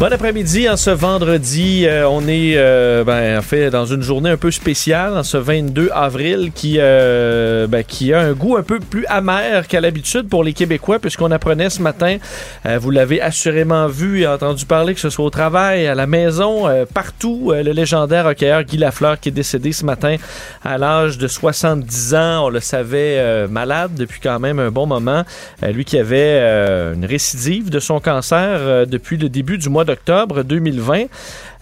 Bon après-midi, en ce vendredi, euh, on est euh, ben, en fait dans une journée un peu spéciale, en ce 22 avril, qui, euh, ben, qui a un goût un peu plus amer qu'à l'habitude pour les Québécois, puisqu'on apprenait ce matin, euh, vous l'avez assurément vu et entendu parler, que ce soit au travail, à la maison, partout, le légendaire hockeyeur Guy Lafleur qui est décédé ce matin à l'âge de 70 ans. On le savait malade depuis quand même un bon moment. Lui qui avait une récidive de son cancer depuis le début du mois d'octobre 2020.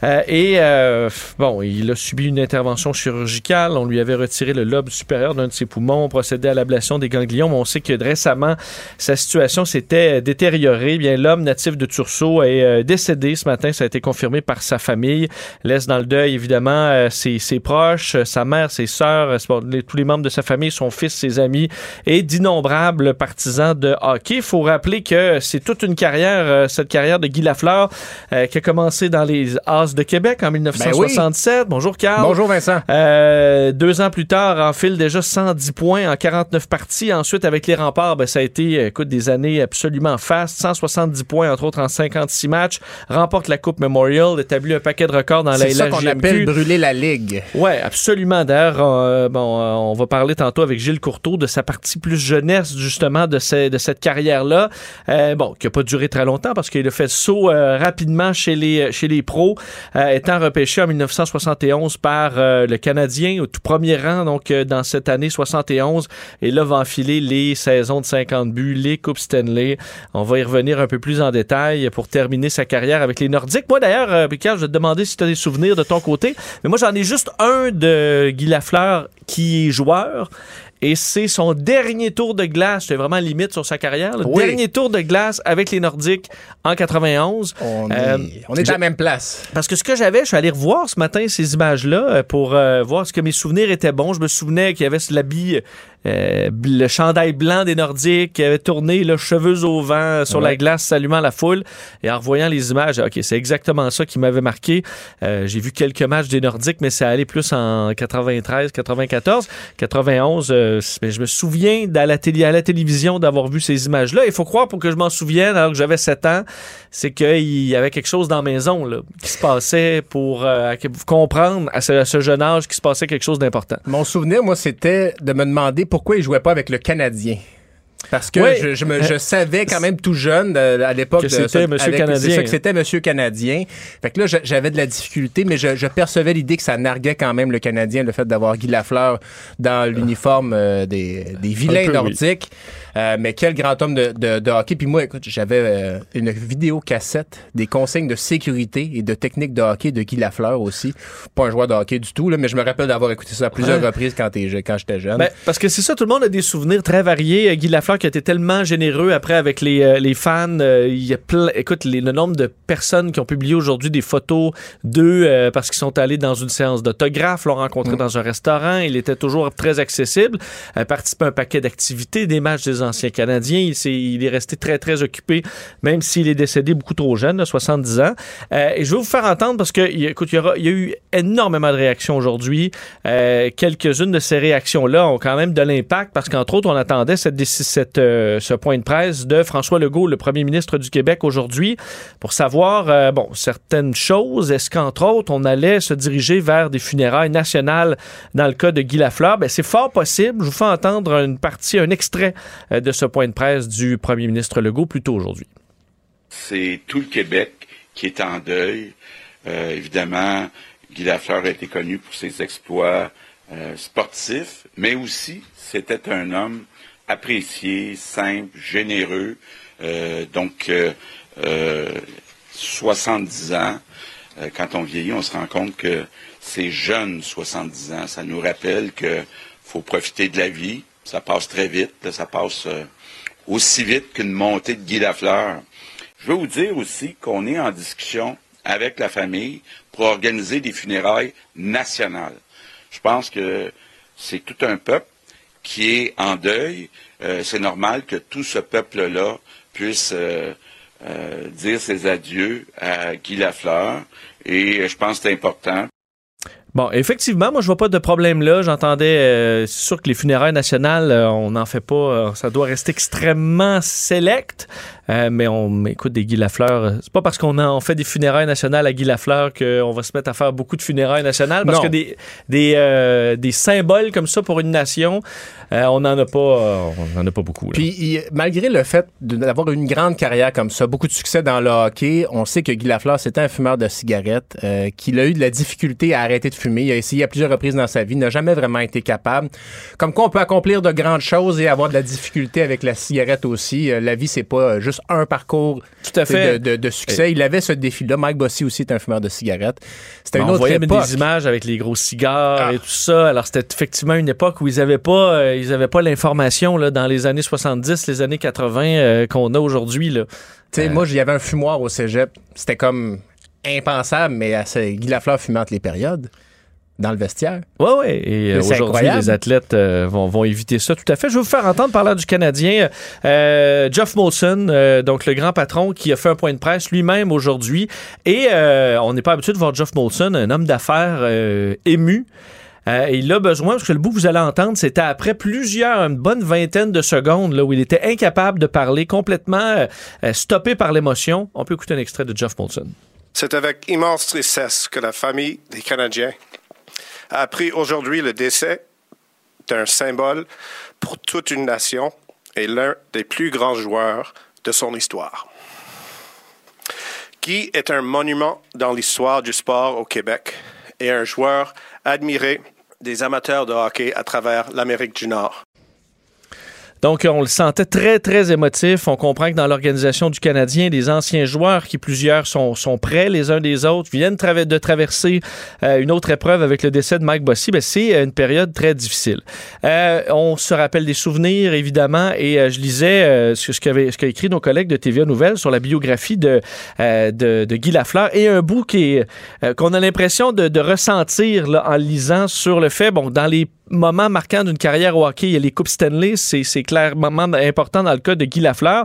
Euh, et euh, bon, il a subi une intervention chirurgicale. On lui avait retiré le lobe supérieur d'un de ses poumons, procédé à l'ablation des ganglions. On sait que récemment, sa situation s'était détériorée. Eh Bien, l'homme natif de Tursault est euh, décédé ce matin. Ça a été confirmé par sa famille. Laisse dans le deuil, évidemment, euh, ses, ses proches, sa mère, ses sœurs, tous les membres de sa famille, son fils, ses amis et d'innombrables partisans de hockey. Il faut rappeler que c'est toute une carrière, cette carrière de Guy Lafleur, qui a commencé dans les De Québec en 1967. Bonjour Carl. Bonjour Vincent. Euh, deux ans plus tard, en file déjà 110 points en 49 parties. Ensuite, avec les remparts, ben, ça a été écoute, des années absolument fastes. 170 points, entre autres, en 56 matchs. Remporte la Coupe Memorial, établit un paquet de records dans la C'est ça qu'on appelle brûler la ligue. Ouais, absolument. D'ailleurs, euh, bon, euh, on va parler tantôt avec Gilles Courteau de sa partie plus jeunesse, justement, de, ce- de cette carrière-là. Euh, bon, qui n'a pas duré très longtemps parce qu'il a fait saut euh, rapidement chez les, chez les pros, étant repêché en 1971 par euh, le Canadien au tout premier rang, donc euh, dans cette année 71. Et là, va enfiler les saisons de 50 buts, les Coupes Stanley. On va y revenir un peu plus en détail pour terminer sa carrière avec les Nordiques. Moi, d'ailleurs, euh, Picard, je vais te demander si tu as des souvenirs de ton côté. Mais moi, j'en ai juste un de Guy Lafleur qui est joueur. Et c'est son dernier tour de glace. J'étais vraiment limite sur sa carrière. Le Oui. dernier tour de glace avec les Nordiques en 91. On Euh, est, on est à la même place. Parce que ce que j'avais, je suis allé revoir ce matin ces images-là euh, pour euh, voir ce que mes souvenirs étaient bons. Je me souvenais qu'il y avait l'habit, euh, le chandail blanc des Nordiques tourné, le cheveux au vent euh, sur Ouais. la glace, saluant la foule. Et en revoyant les images, ok, c'est exactement ça qui m'avait marqué. Euh, J'ai vu quelques matchs des Nordiques, mais c'est allé plus en 93, 94, 91. euh, mais je me souviens à la, télé, à la télévision d'avoir vu ces images-là. Il faut croire pour que je m'en souvienne, alors que j'avais 7 ans, c'est qu'il y avait quelque chose dans la maison là, qui se passait pour euh, comprendre à ce, à ce jeune âge qu'il se passait quelque chose d'important. Mon souvenir, moi, c'était de me demander pourquoi il jouait pas avec le Canadien? Parce que Oui. je, je me- je savais quand même tout jeune de- à l'époque Que c'était Monsieur avec- Canadien. Que c'était Monsieur Canadien. Fait que là, j'avais de la difficulté, mais je, je percevais l'idée que ça narguait quand même le Canadien, le fait d'avoir Guy Lafleur dans l'uniforme euh, des, des vilains nordiques. Euh, mais quel grand homme de, de- de hockey. Puis moi, écoute, j'avais euh, une vidéo cassette des consignes de sécurité et de technique de hockey de Guy Lafleur aussi. Pas un joueur de hockey du tout, là, mais je me rappelle d'avoir écouté ça à plusieurs Ouais. reprises quand, quand j'étais jeune. Ben, parce que c'est ça, tout le monde a des souvenirs très variés. Euh, Guy Lafleur qui a été tellement généreux après avec les, euh, les fans. il y a plein, écoute, les- le nombre de personnes qui ont publié aujourd'hui des photos d'eux parce qu'ils sont allés dans une séance d'autographe, l'ont rencontré dans un restaurant. Il était toujours très accessible. Participé à un paquet d'activités, des matchs des anciens Canadiens. Il, est, resté très, très occupé, même s'il est décédé beaucoup trop jeune, 70 ans. Euh, et je vais vous faire entendre parce que, écoute, il y, a eu énormément de réactions aujourd'hui. Euh, quelques-unes de ces réactions-là ont quand même de l'impact parce qu'entre autres, on attendait cette, cette, euh, ce point de presse de François Legault, le premier ministre du Québec aujourd'hui, pour savoir, bon, certaines choses. Est-ce qu'entre autres, on allait se diriger vers des funérailles nationales dans le cas de Guy Lafleur? Ben, c'est fort possible. Je vous fais entendre une partie, un extrait de ce point de presse du premier ministre Legault plus tôt aujourd'hui. C'est tout le Québec qui est en deuil. Euh, évidemment, Guy Lafleur a été connu pour ses exploits euh, sportifs, mais aussi c'était un homme apprécié, simple, généreux. Euh, donc, 70 ans, quand on vieillit, on se rend compte que ces jeunes 70 ans, ça nous rappelle que faut profiter de la vie. Ça passe très vite, ça passe aussi vite qu'une montée de Guy Lafleur. Je veux vous dire aussi qu'on est en discussion avec la famille pour organiser des funérailles nationales. Je pense que c'est tout un peuple qui est en deuil. Euh, c'est normal que tout ce peuple-là puisse euh, euh, dire ses adieux à Guy Lafleur. Et je pense que c'est important. Bon, effectivement, moi, je vois pas de problème là. J'entendais, c'est sûr que les funérailles nationales, on n'en fait pas, ça doit rester extrêmement select. Euh, mais on écoute des Guy Lafleur. Euh, c'est pas parce qu'on on fait des funérailles nationales à Guy Lafleur qu'on va se mettre à faire beaucoup de funérailles nationales. Parce que des, des, euh, des, symboles comme ça pour une nation, on n'en a pas, on en a pas beaucoup. Puis malgré le fait d'avoir une grande carrière comme ça, beaucoup de succès dans le hockey, on sait que Guy Lafleur c'était un fumeur de cigarettes, qu'il a eu de la difficulté à arrêter de fumer. Il a essayé à plusieurs reprises dans sa vie, n'a jamais vraiment été capable. Comme quoi on peut accomplir de grandes choses et avoir de la difficulté avec la cigarette aussi. la vie c'est pas juste un parcours Tout à fait. De, succès. Il avait ce défi-là. Mike Bossy aussi est un fumeur de cigarettes. C'était une autre époque. des images avec les gros cigares ah. et tout ça. Alors, c'était effectivement une époque où ils n'avaient pas, euh, ils avaient pas l'information dans les années 70, les années 80 euh, qu'on a aujourd'hui. Tu sais, moi, j'y avais un fumoir au cégep. C'était comme impensable, mais Guy Lafleur fumait entre les périodes dans le vestiaire. Oui, oui. Et euh, aujourd'hui, les athlètes euh, vont, vont, éviter ça tout à fait. Je vais vous faire entendre parler du Canadien, euh, Jeff Molson, donc le grand patron qui a fait un point de presse lui-même aujourd'hui. Et on n'est pas habitué de voir Jeff Molson, un homme d'affaires ému. il a besoin, parce que le bout que vous allez entendre, c'était après plusieurs, une bonne vingtaine de secondes, là, où il était incapable de parler, complètement stoppé par l'émotion. On peut écouter un extrait de Jeff Molson. C'est avec immense tristesse que la famille des Canadiens a appris aujourd'hui le décès d'un symbole pour toute une nation et l'un des plus grands joueurs de son histoire. Guy est un monument dans l'histoire du sport au Québec et un joueur admiré des amateurs de hockey à travers l'Amérique du Nord? Donc, on le sentait très, très émotif. On comprend que dans l'organisation du Canadien, des anciens joueurs, qui plusieurs sont, sont prêts les uns des autres, viennent de traverser euh, une autre épreuve avec le décès de Mike Bossy, ben, c'est une période très difficile. Euh, on se rappelle des souvenirs, évidemment, et euh, je lisais ce, ce qu'a ce écrit nos collègues de TVA Nouvelles sur la biographie de, Guy Lafleur, et un bout qu'on a l'impression de, ressentir en lisant sur le fait, bon, dans les moment marquant d'une carrière au hockey. Il y a les Coupes Stanley, c'est clairement important dans le cas de Guy Lafleur.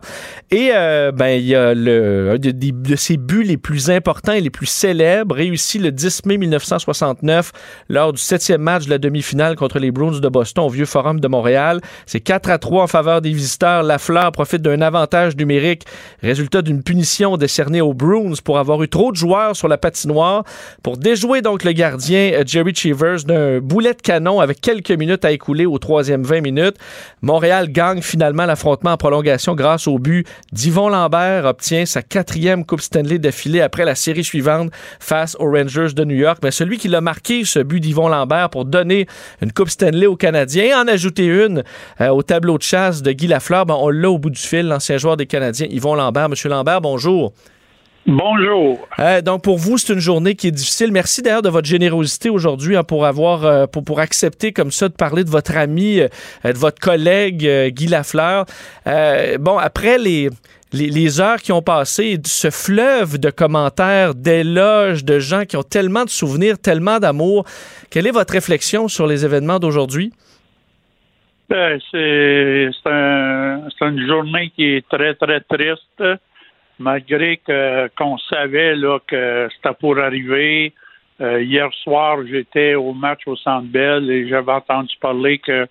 Et euh, ben, il y a le, un de, de, ses buts les plus importants et les plus célèbres, réussi le 10 mai 1969 lors du septième match de la demi-finale contre les Bruins de Boston au Vieux Forum de Montréal. C'est 4 à 3 en faveur des visiteurs. Lafleur profite d'un avantage numérique, résultat d'une punition décernée aux Bruins pour avoir eu trop de joueurs sur la patinoire. Pour déjouer donc le gardien euh, Jerry Cheevers d'un boulet de canon avec quelques minutes à écouler au troisième 20 minutes. Montréal gagne finalement l'affrontement en prolongation grâce au but d'Yvon Lambert, obtient sa quatrième Coupe Stanley d'affilée après la série suivante face aux Rangers de New York. Mais celui qui l'a marqué, ce but d'Yvon Lambert pour donner une Coupe Stanley aux Canadiens, en ajouter une euh, au tableau de chasse de Guy Lafleur, ben, on l'a au bout du fil, l'ancien joueur des Canadiens, Yvon Lambert. Monsieur Lambert, bonjour. Bonjour. Euh, donc pour vous, c'est une journée qui est difficile. Merci d'ailleurs de votre générosité aujourd'hui hein, pour avoir euh, pour, pour accepter comme ça de parler de votre ami, euh, de votre collègue Guy Lafleur. bon, après les, les, les, heures qui ont passé, ce fleuve de commentaires, d'éloges, de gens qui ont tellement de souvenirs, tellement d'amour, quelle est votre réflexion sur les événements d'aujourd'hui? Ben, c'est c'est un, c'est une journée qui est très, très triste, malgré qu'on savait là, que c'était pour arriver. Euh, hier soir, j'étais au match au Centre Bell et j'avais entendu parler que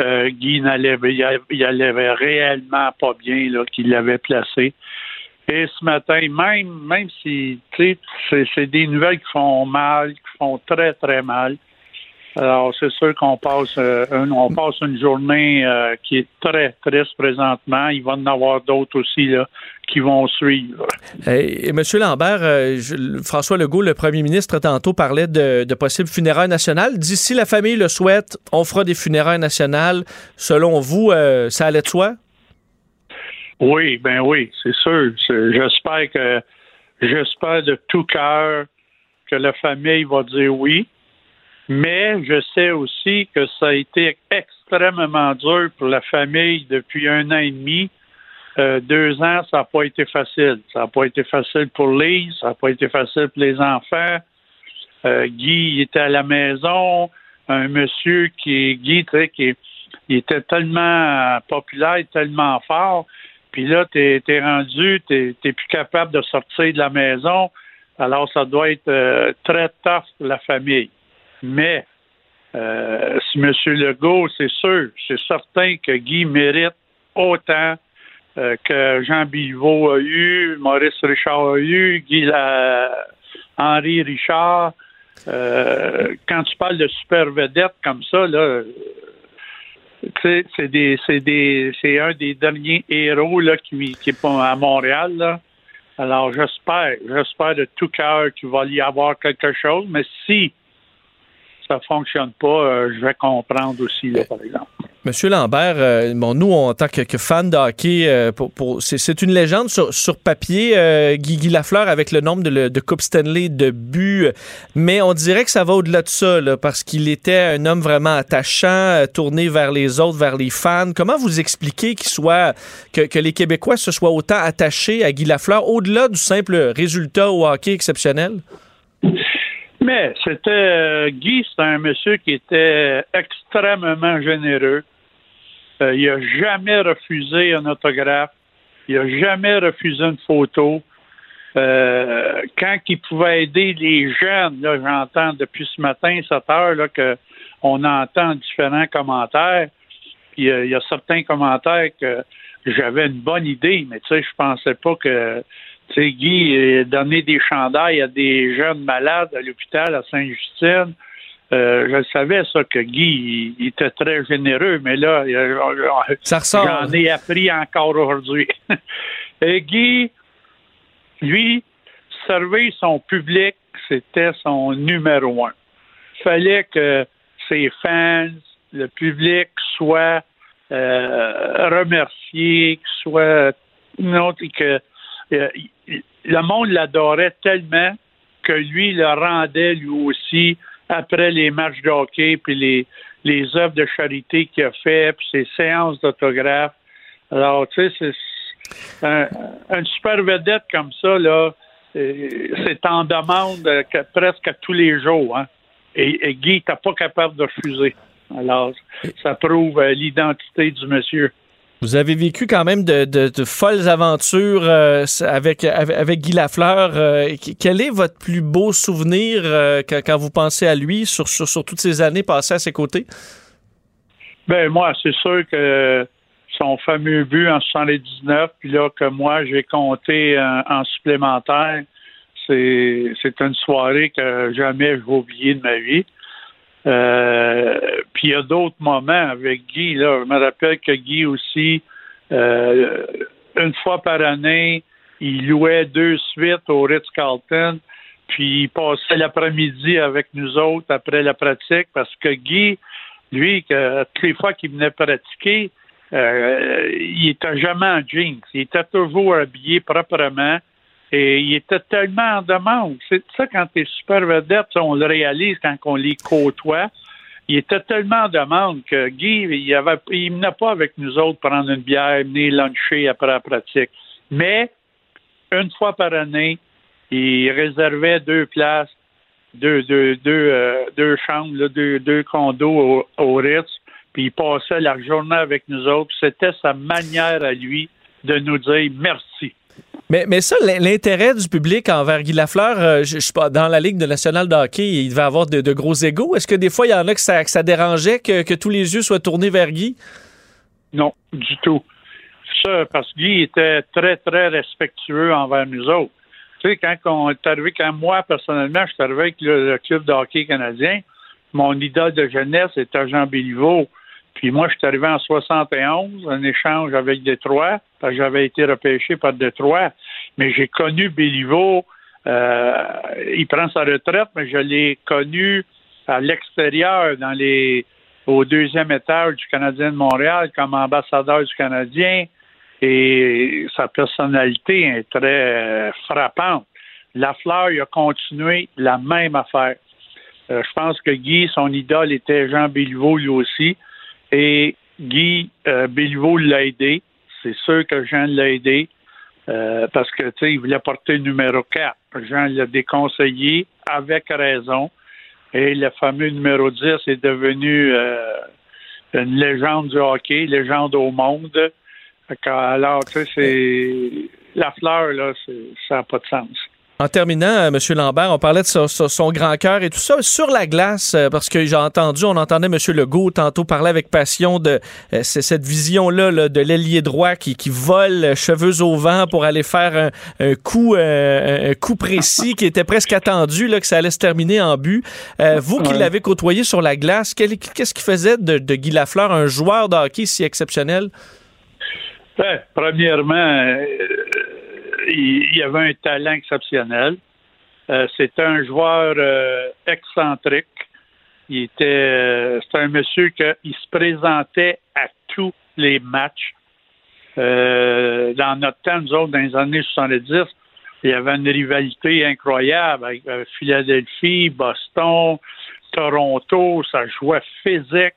euh, Guy n'allait il, réellement pas bien, qu'il l'avait placé. Et ce matin, même, même si, c'est, des nouvelles qui font mal, qui font très, très mal. Alors, c'est sûr qu'on passe, euh, on passe une journée qui est très triste présentement. Il va en avoir d'autres aussi là, qui vont suivre. Et, et Monsieur Lambert, euh, je- François Legault, le premier ministre, tantôt parlait de, de possibles funérailles nationales. D'ici la famille le souhaite, on fera des funérailles nationales. Selon vous, euh, ça allait de soi? Oui, ben oui, c'est sûr. J'espère que j'espère de tout cœur que la famille va dire oui. Mais je sais aussi que ça a été extrêmement dur pour la famille depuis un an et demi. Euh, deux ans, ça n'a pas été facile. Ça n'a pas été facile pour Lise, ça n'a pas été facile pour les enfants. Euh, Guy il était à la maison, un monsieur qui Guy, tu sais, qui il était tellement populaire, tellement fort. Puis là, t'es es rendu, t'es t'es plus capable de sortir de la maison. Alors, ça doit être euh, très tough pour la famille. Mais si M. Legault, c'est sûr, c'est certain que Guy mérite autant que Jean Bilvaux a eu, Maurice Richard a eu, Guy la- Henri Richard. Euh, quand tu parles de super vedette comme ça, là, euh, c'est des, c'est des, c'est un des derniers héros là qui, qui est à Montréal là. Alors j'espère, j'espère de tout cœur qu'il va y avoir quelque chose. Mais si ça fonctionne pas, euh, je vais comprendre aussi là, par exemple. Monsieur Lambert, euh, bon, nous, en tant que, fans de hockey, euh, c'est, une légende sur, papier, euh, Guy, Guy Lafleur, avec le nombre de, de Coupe Stanley, de buts, mais on dirait que ça va au-delà de ça, parce qu'il était un homme vraiment attachant, tourné vers les autres, vers les fans. Comment vous expliquez qu'il soit, que, que les Québécois se soient autant attachés à Guy Lafleur, au-delà du simple résultat au hockey exceptionnel? Mais c'était Guy, c'est un monsieur qui était extrêmement généreux. Euh, il a jamais refusé un autographe. Il a jamais refusé une photo. Euh, quand il pouvait aider les jeunes, là, j'entends depuis ce matin, 7 heures, là, que on entend différents commentaires. Puis euh, il y a certains commentaires que j'avais une bonne idée, mais tu sais, je pensais pas que tu sais, Guy donner des chandails à des jeunes malades à l'hôpital à Sainte-Justine. Euh, je savais ça que Guy il, il était très généreux, mais là, il- euh, j'en ai appris encore aujourd'hui. Et Guy, lui, servir son public, c'était son numéro un. Fallait que ses fans, le public, soient euh, remerciés, soient non, que euh, il- le monde l'adorait tellement que lui le rendait lui aussi après les matchs de hockey puis les les œuvres de charité qu'il a fait puis ses séances d'autographes. Alors tu sais c'est un, une super vedette comme ça là euh, c'est en demande euh, que- presque tous les jours hein. Et, Guy t'es pas capable de refuser. Alors ça prouve euh, l'identité du monsieur. Vous avez vécu quand même de, folles aventures euh, avec, avec, Guy Lafleur. Euh, qu- quel est votre plus beau souvenir euh, quand, vous pensez à lui sur, sur, toutes ces années passées à ses côtés? Ben moi, c'est sûr que son fameux but en 79, puis là que moi j'ai compté en, en supplémentaire, c'est une soirée que jamais je vais oublier de ma vie. Euh, puis il y a d'autres moments avec Guy. Là, je me rappelle que Guy aussi, euh, une fois par année, il louait deux suites au Ritz-Carlton, puis il passait l'après-midi avec nous autres après la pratique parce que Guy, lui, que, toutes les fois qu'il venait pratiquer, euh, il était jamais en jeans. Il était toujours habillé proprement. Et il était tellement en demande. C'est ça, quand tu es super vedette, on le réalise quand on les côtoie. Il était tellement en demande que Guy, il avait, venait pas avec nous autres prendre une bière, venir luncher après la pratique. Mais, une fois par année, il réservait deux places, deux, deux, deux, euh, deux chambres, deux, deux condos au, au Ritz. puis il passait la journée avec nous autres. C'était sa manière à lui de nous dire merci. Mais, mais ça, l'in- l'intérêt du public envers Guy Lafleur, euh, je, je dans la Ligue nationale de hockey, il devait avoir de, gros égaux. Est-ce que des fois, il y en a que ça, que ça dérangeait que, tous les yeux soient tournés vers Guy? Non, du tout. Ça, parce que Guy était très, très respectueux envers nous autres. Tu sais, quand on est arrivé, quand moi, personnellement, je suis arrivé avec le, le club de hockey canadien, mon idole de jeunesse était Jean Béliveau. Puis moi, je suis arrivé en 71, un échange avec Détroit, parce que j'avais été repêché par Détroit. Mais j'ai connu Béliveau, euh, il prend sa retraite, mais je l'ai connu à l'extérieur, dans les au deuxième étage du Canadien de Montréal comme ambassadeur du Canadien et sa personnalité est très frappante. Lafleur, il a continué la même affaire. Euh, je pense que Guy, son idole était Jean Béliveau lui aussi. Et Guy euh, l'a aidé. C'est sûr que Jean l'a aidé euh, parce que il voulait porter le numéro 4. Jean l'a déconseillé avec raison. Et le fameux numéro 10 est devenu euh, une légende du hockey, légende au monde. Alors, tu sais, c'est. La fleur, là, ça n'a pas de sens. En terminant, euh, M. Lambert, on parlait de son, grand cœur et tout ça. Sur la glace, euh, parce que j'ai entendu, on entendait M. Legault tantôt parler avec passion de euh, cette vision-là là, de l'ailier droit qui, qui vole cheveux au vent pour aller faire un, un coup, euh, un coup précis qui était presque attendu, là, que ça allait se terminer en but. Euh, vous qui Ouais. l'avez côtoyé sur la glace, quel- qu'est-ce qui faisait de, de Guy Lafleur un joueur de hockey si exceptionnel? Ben, premièrement, il, avait un talent exceptionnel. Euh, C'était un joueur euh, excentrique. Il était, euh, c'était un monsieur qui se présentait à tous les matchs. Dans notre temps, nous autres, dans les années 70, il y avait une rivalité incroyable avec Philadelphie, Boston, Toronto. Ça jouait physique.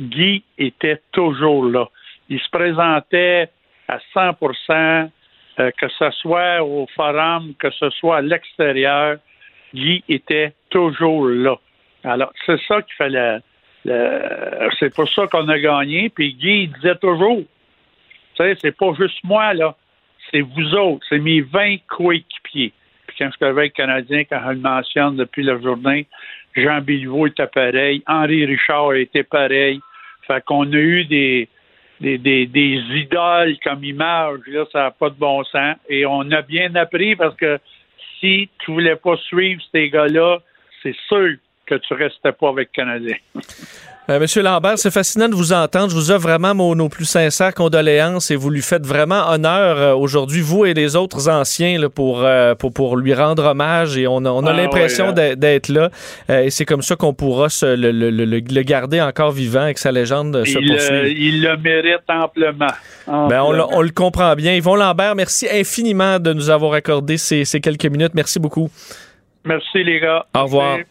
Guy était toujours là. Il se présentait à 100 euh, que ce soit au forum, que ce soit à l'extérieur, Guy était toujours là. Alors, c'est ça qu'il fallait. c'est pour ça qu'on a gagné. Puis Guy, disait toujours, tu sais, c'est pas juste moi, là. C'est vous autres. C'est mes 20 coéquipiers. Puis quand je suis avec Canadien, quand je le mentionne depuis la journée, Jean Béliveau était pareil. Henri Richard était pareil. Fait qu'on a eu des, des, des, des idoles comme image, là, ça n'a pas de bon sens. Et on a bien appris parce que si tu voulais pas suivre ces gars-là, c'est sûr que tu restais pas avec Canadien. Euh, Monsieur Lambert, c'est fascinant de vous entendre. Je vous offre vraiment mon- nos plus sincères condoléances et vous lui faites vraiment honneur euh, aujourd'hui, vous et les autres anciens, là, pour, euh, pour, pour lui rendre hommage. Et on a, on a Ah, l'impression ouais, d'être- là. Et c'est comme ça qu'on pourra se, le, le- le- le garder encore vivant et que sa légende se Il, poursuive. euh, il le mérite amplement. Ben, on, on le comprend bien. Yvon Lambert, merci infiniment de nous avoir accordé ces, ces quelques minutes. Merci beaucoup. Merci, les gars. Au revoir. Merci.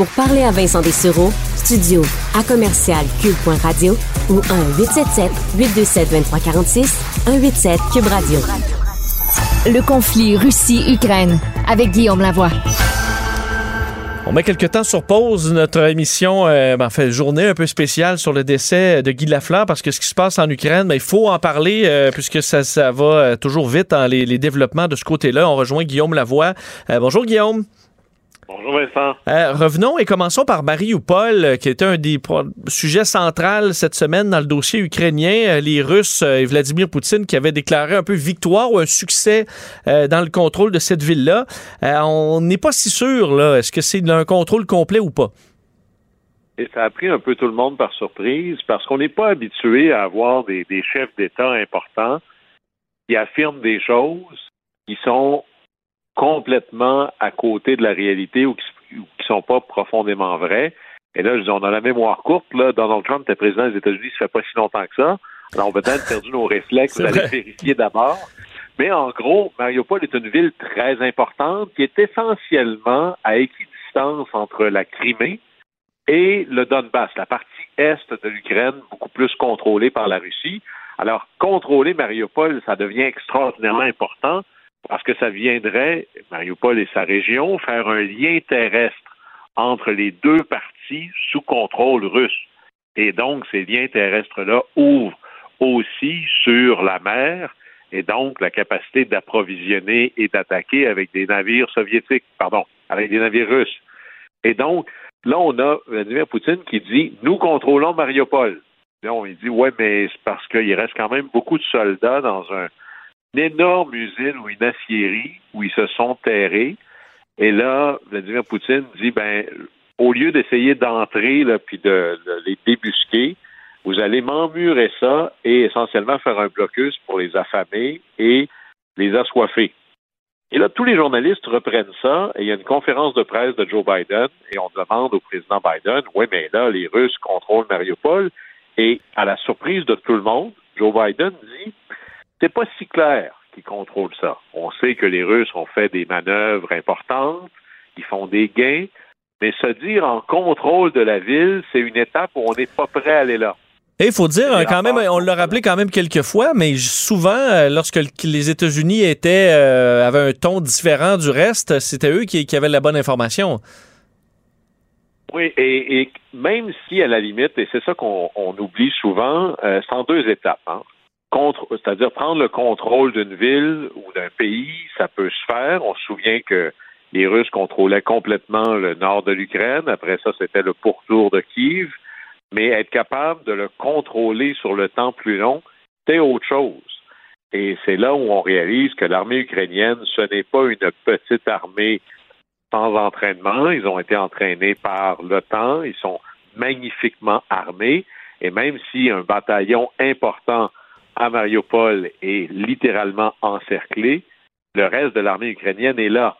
Pour parler à Vincent Dessureau, studio à commercial cube.radio ou 1-877-827-2346, 187 Cube Radio. Le conflit Russie-Ukraine avec Guillaume Lavoie. On met quelques temps sur pause notre émission, euh, ben, en fait, journée un peu spéciale sur le décès de Guy Lafleur parce que ce qui se passe en Ukraine, ben, il faut en parler euh, puisque ça, ça va euh, toujours vite dans les, les développements de ce côté-là. On rejoint Guillaume Lavoie. Euh, bonjour Guillaume. Bonjour Vincent. Euh, revenons et commençons par Mariupol, euh, qui était un des sujets centraux cette semaine dans le dossier ukrainien. Euh, Les Russes et Vladimir Poutine qui avaient déclaré un peu victoire ou un succès euh, dans le contrôle de cette ville-là. Euh, on n'est pas si sûr, là. Est-ce que c'est un contrôle complet ou pas? Et ça a pris un peu tout le monde par surprise parce qu'on n'est pas habitué à avoir des, des chefs d'État importants qui affirment des choses qui sont complètement à côté de la réalité ou qui ne sont pas profondément vraies. Et là, je dis, on a la mémoire courte. Là. Donald Trump était président des États-Unis, ça fait pas si longtemps que ça. Alors, on a peut-être perdu nos réflexes. Vrai. vérifier d'abord. Mais en gros, Mariupol est une ville très importante qui est essentiellement à équidistance entre la Crimée et le Donbass, la partie est de l'Ukraine, beaucoup plus contrôlée par la Russie. Alors, contrôler Mariupol, ça devient extraordinairement important parce que ça viendrait, Mariupol et sa région, faire un lien terrestre entre les deux parties sous contrôle russe. Et donc, ces liens terrestres-là ouvrent aussi sur la mer et donc la capacité d'approvisionner et d'attaquer avec des navires soviétiques, pardon, avec des navires russes. Et donc, là, on a Vladimir Poutine qui dit Nous contrôlons Mariupol. Là, on dit Ouais, mais c'est parce qu'il reste quand même beaucoup de soldats dans un, une énorme usine ou une aciérie où ils se sont terrés. Et là, Vladimir Poutine dit ben, au lieu d'essayer d'entrer là, puis de, de les débusquer, vous allez m'emmurer ça et essentiellement faire un blocus pour les affamer et les assoiffer. Et là, tous les journalistes reprennent ça et il y a une conférence de presse de Joe Biden et on demande au président Biden, oui, mais là, les Russes contrôlent Mariupol et à la surprise de tout le monde, Joe Biden dit, c'est pas si clair qu'ils contrôlent ça. On sait que les Russes ont fait des manœuvres importantes, ils font des gains, mais se dire en contrôle de la ville, c'est une étape où on n'est pas prêt à aller là. Et il faut dire, hein, quand même, on l'a rappelé quand même quelques fois, mais souvent, euh, lorsque le- les États-Unis étaient euh, avaient un ton différent du reste, c'était eux qui, qui avaient la bonne information. Oui, et, et même si à la limite, et c'est ça qu'on on oublie souvent, euh, c'est en deux étapes. Hein. C'est-à-dire prendre le contrôle d'une ville ou d'un pays, ça peut se faire. On se souvient que les Russes contrôlaient complètement le nord de l'Ukraine. Après ça, c'était le pourtour de Kiev. Mais être capable de le contrôler sur le temps plus long, c'est autre chose. Et c'est là où on réalise que l'armée ukrainienne, ce n'est pas une petite armée sans entraînement. Ils ont été entraînés par l'OTAN. Ils sont magnifiquement armés. Et même si un bataillon important à Mariupol est littéralement encerclé, le reste de l'armée ukrainienne est là.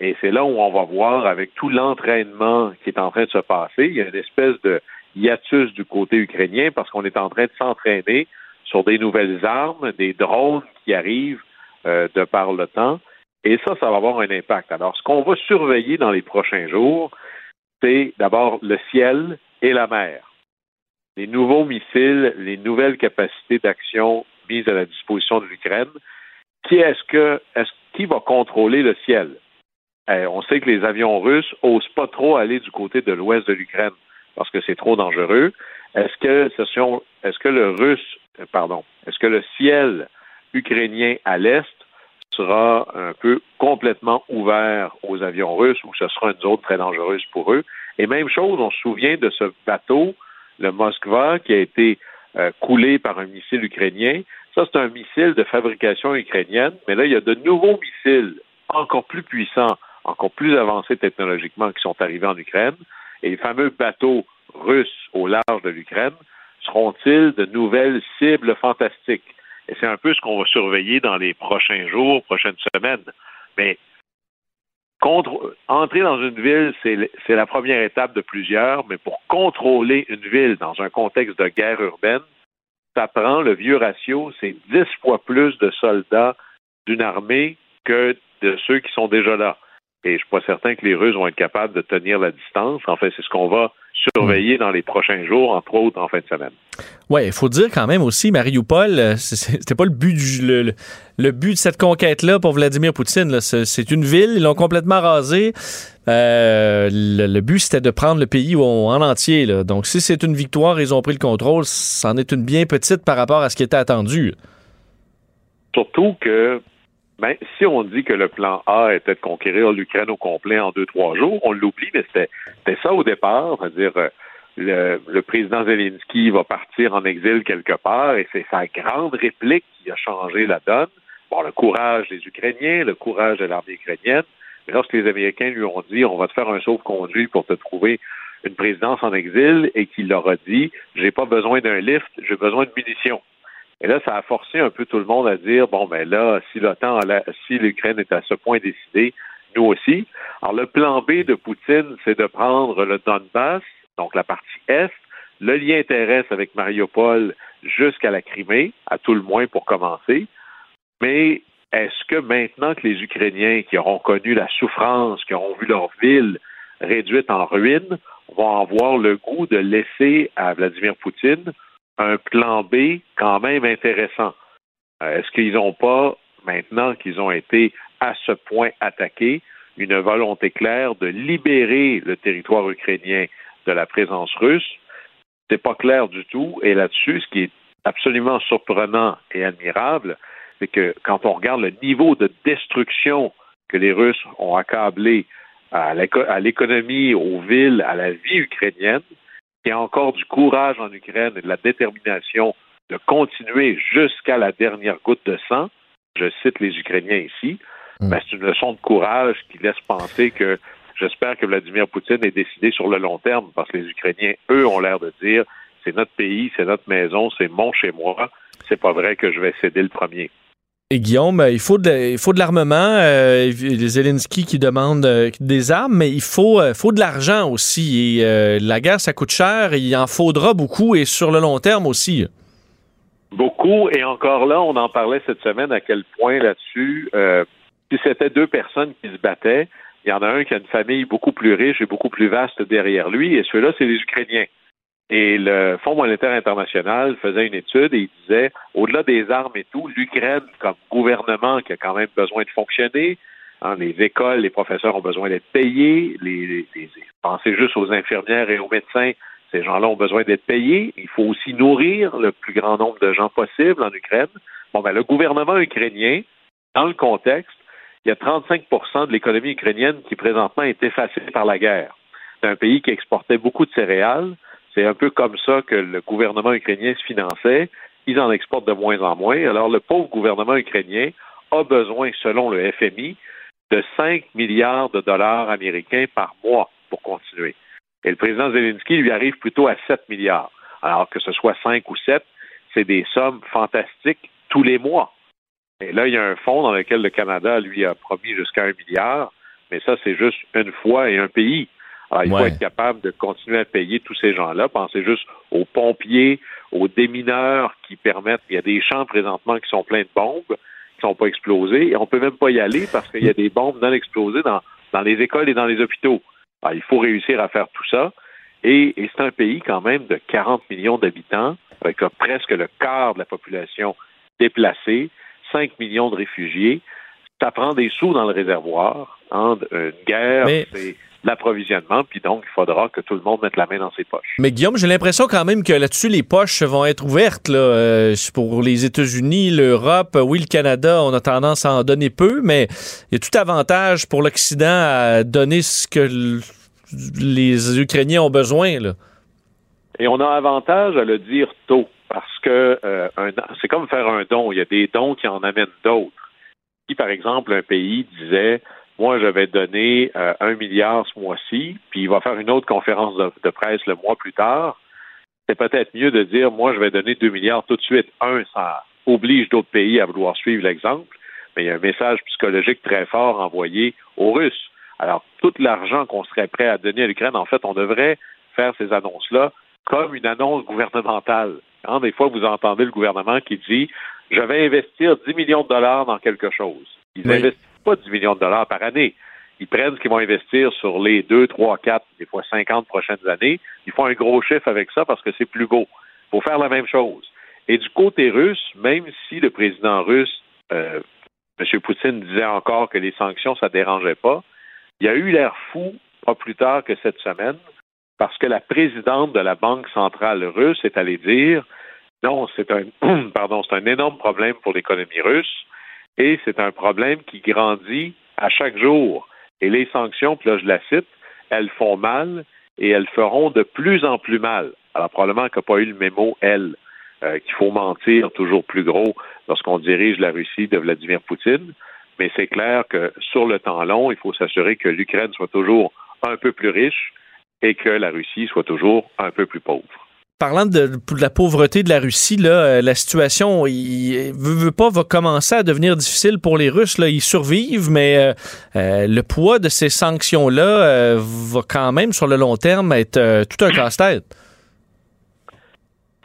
Et c'est là où on va voir, avec tout l'entraînement qui est en train de se passer, il y a une espèce de hiatus du côté ukrainien parce qu'on est en train de s'entraîner sur des nouvelles armes, des drones qui arrivent euh, de par le temps. Et ça, ça va avoir un impact. Alors, ce qu'on va surveiller dans les prochains jours, c'est d'abord le ciel et la mer. Les nouveaux missiles, les nouvelles capacités d'action mises à la disposition de l'Ukraine. Qui est-ce que, est-ce, qui va contrôler le ciel? Euh, on sait que les avions russes osent pas trop aller du côté de l'ouest de l'Ukraine parce que c'est trop dangereux. Est-ce que ce est-ce que le russe, euh, pardon, est-ce que le ciel ukrainien à l'est sera un peu complètement ouvert aux avions russes ou ce sera une zone très dangereuse pour eux? Et même chose, on se souvient de ce bateau, le Moskva, qui a été euh, coulé par un missile ukrainien. Ça, c'est un missile de fabrication ukrainienne, mais là, il y a de nouveaux missiles encore plus puissants, encore plus avancés technologiquement qui sont arrivés en Ukraine. Et les fameux bateaux russes au large de l'Ukraine seront-ils de nouvelles cibles fantastiques? Et c'est un peu ce qu'on va surveiller dans les prochains jours, prochaines semaines. Mais entrer dans une ville, c'est c'est la première étape de plusieurs, mais pour contrôler une ville dans un contexte de guerre urbaine, ça prend le vieux ratio, c'est dix fois plus de soldats d'une armée que de ceux qui sont déjà là. Et je suis pas certain que les Russes vont être capables de tenir la distance. En fait, c'est ce qu'on va surveiller dans les prochains jours, entre autres en fin de semaine. Ouais, il faut dire quand même aussi, Mariupol, euh, c'était pas le but du le, le but de cette conquête-là pour Vladimir Poutine. C'est une ville, ils l'ont complètement rasée. Euh, le, le but, c'était de prendre le pays en entier. là. Donc, si c'est une victoire, ils ont pris le contrôle, c'en est une bien petite par rapport à ce qui était attendu. Surtout que ben, si on dit que le plan A était de conquérir l'Ukraine au complet en deux, trois jours, on l'oublie, mais c'était ça au départ, c'est-à-dire euh, le, le président Zelensky va partir en exil quelque part et c'est sa grande réplique qui a changé la donne. Bon, le courage des Ukrainiens, le courage de l'armée ukrainienne, mais lorsque les Américains lui ont dit on va te faire un sauve-conduit pour te trouver une présidence en exil et qu'il leur a dit j'ai pas besoin d'un lift, j'ai besoin de munitions. Et là, ça a forcé un peu tout le monde à dire bon ben là, si l'OTAN, si l'Ukraine est à ce point décidée, nous aussi. Alors le plan B de Poutine, c'est de prendre le Donbass, donc la partie est. Le lien terrestre avec Mariupol jusqu'à la Crimée, à tout le moins pour commencer. Mais est-ce que maintenant que les Ukrainiens qui auront connu la souffrance, qui auront vu leur ville réduite en ruines, vont avoir le goût de laisser à Vladimir Poutine un plan B quand même intéressant? Euh, Est-ce qu'ils n'ont pas, maintenant qu'ils ont été à ce point attaqués, une volonté claire de libérer le territoire ukrainien de la présence russe? C'est pas clair du tout. Et là-dessus, ce qui est absolument surprenant et admirable, c'est que quand on regarde le niveau de destruction que les Russes ont accablé à l'éco- à l'économie, aux villes, à la vie ukrainienne, il y a encore du courage en Ukraine et de la détermination de continuer jusqu'à la dernière goutte de sang. Je cite les Ukrainiens ici. Ben, c'est une leçon de courage qui laisse penser que j'espère que Vladimir Poutine est décidé sur le long terme parce que les Ukrainiens, eux, ont l'air de dire c'est notre pays, c'est notre maison, c'est mon chez moi. C'est pas vrai que je vais céder le premier. Et Guillaume, euh, il faut de, il faut de l'armement. Euh, Zelensky qui demande euh, des armes, mais il faut, euh, faut de l'argent aussi. Et la guerre, ça coûte cher. Il en faudra beaucoup et sur le long terme aussi. Beaucoup, et encore là, on en parlait cette semaine à quel point là-dessus, si c'était deux personnes qui se battaient, il y en a un qui a une famille beaucoup plus riche et beaucoup plus vaste derrière lui, et ceux-là, c'est les Ukrainiens. Et le Fonds monétaire international faisait une étude et il disait, au-delà des armes et tout, l'Ukraine, comme gouvernement qui a quand même besoin de fonctionner, hein, les écoles, les professeurs ont besoin d'être payés, pensez juste aux infirmières et aux médecins, ces gens-là ont besoin d'être payés. Il faut aussi nourrir le plus grand nombre de gens possible en Ukraine. Bon, ben, le gouvernement ukrainien, dans le contexte, il y a 35% de l'économie ukrainienne qui présentement est effacée par la guerre. C'est un pays qui exportait beaucoup de céréales. C'est un peu comme ça que le gouvernement ukrainien se finançait. Ils en exportent de moins en moins. Alors, le pauvre gouvernement ukrainien a besoin, selon le FMI, de 5 milliards de dollars américains par mois pour continuer. Et le président Zelensky lui arrive plutôt à 7 milliards. Alors que ce soit 5 ou 7, c'est des sommes fantastiques tous les mois. Et là, il y a un fonds dans lequel le Canada, lui, a promis jusqu'à un milliard, mais ça, c'est juste une fois et un pays. Alors, il faut être capable de continuer à payer tous ces gens-là. Pensez juste aux pompiers, aux démineurs qui permettent. Il y a des champs présentement qui sont pleins de bombes, qui sont pas explosées, et on peut même pas y aller parce qu'il y a des bombes non explosées dans, dans les écoles et dans les hôpitaux. Alors, il faut réussir à faire tout ça. Et, et c'est un pays quand même de 40 millions d'habitants, avec presque le quart de la population déplacée, 5 millions de réfugiés. Ça prend des sous dans le réservoir. Hein, une guerre, Mais- c'est l'approvisionnement, puis donc il faudra que tout le monde mette la main dans ses poches. Mais Guillaume, j'ai l'impression quand même que là-dessus, les poches vont être ouvertes là, euh, pour les États-Unis, l'Europe. Oui, le Canada, on a tendance à en donner peu, mais il y a tout avantage pour l'Occident à donner ce que les Ukrainiens ont besoin. Là. Et on a avantage à le dire tôt, parce que euh, c'est comme faire un don. Il y a des dons qui en amènent d'autres. Si, par exemple, un pays disait Moi, je vais donner euh, un milliard ce mois-ci, puis il va faire une autre conférence de, de presse le mois plus tard, c'est peut-être mieux de dire Moi, je vais donner deux milliards tout de suite. Un, ça oblige d'autres pays à vouloir suivre l'exemple, mais il y a un message psychologique très fort envoyé aux Russes. Alors, tout l'argent qu'on serait prêt à donner à l'Ukraine, en fait, on devrait faire ces annonces-là comme une annonce gouvernementale. Hein, des fois, vous entendez le gouvernement qui dit Je vais investir 10 millions de dollars dans quelque chose. Ils Oui. n'investissent pas 10 millions de dollars par année. ils prennent ce qu'ils vont investir sur les deux, trois, quatre, des fois 50 prochaines années. Ils font un gros chiffre avec ça parce que c'est plus beau. Il faut faire la même chose. Et du côté russe, même si le président russe, euh, M. Poutine, disait encore que les sanctions, ça ne dérangeait pas, il a eu l'air fou pas plus tard que cette semaine parce que la présidente de la Banque centrale russe est allée dire non, c'est un pardon, c'est un énorme problème pour l'économie russe et c'est un problème qui grandit à chaque jour. Et les sanctions, puis là je la cite, elles font mal et elles feront de plus en plus mal. Alors probablement qu'elle n'a pas eu le mémo, elle, euh, qu'il faut mentir toujours plus gros lorsqu'on dirige la Russie de Vladimir Poutine. Mais c'est clair que sur le temps long, il faut s'assurer que l'Ukraine soit toujours un peu plus riche et que la Russie soit toujours un peu plus pauvre. Parlant de, la pauvreté de la Russie, euh, la situation, il veut, pas, va commencer à devenir difficile pour les Russes. Ils survivent, mais euh, euh, le poids de ces sanctions-là va quand même, sur le long terme, être tout un casse-tête.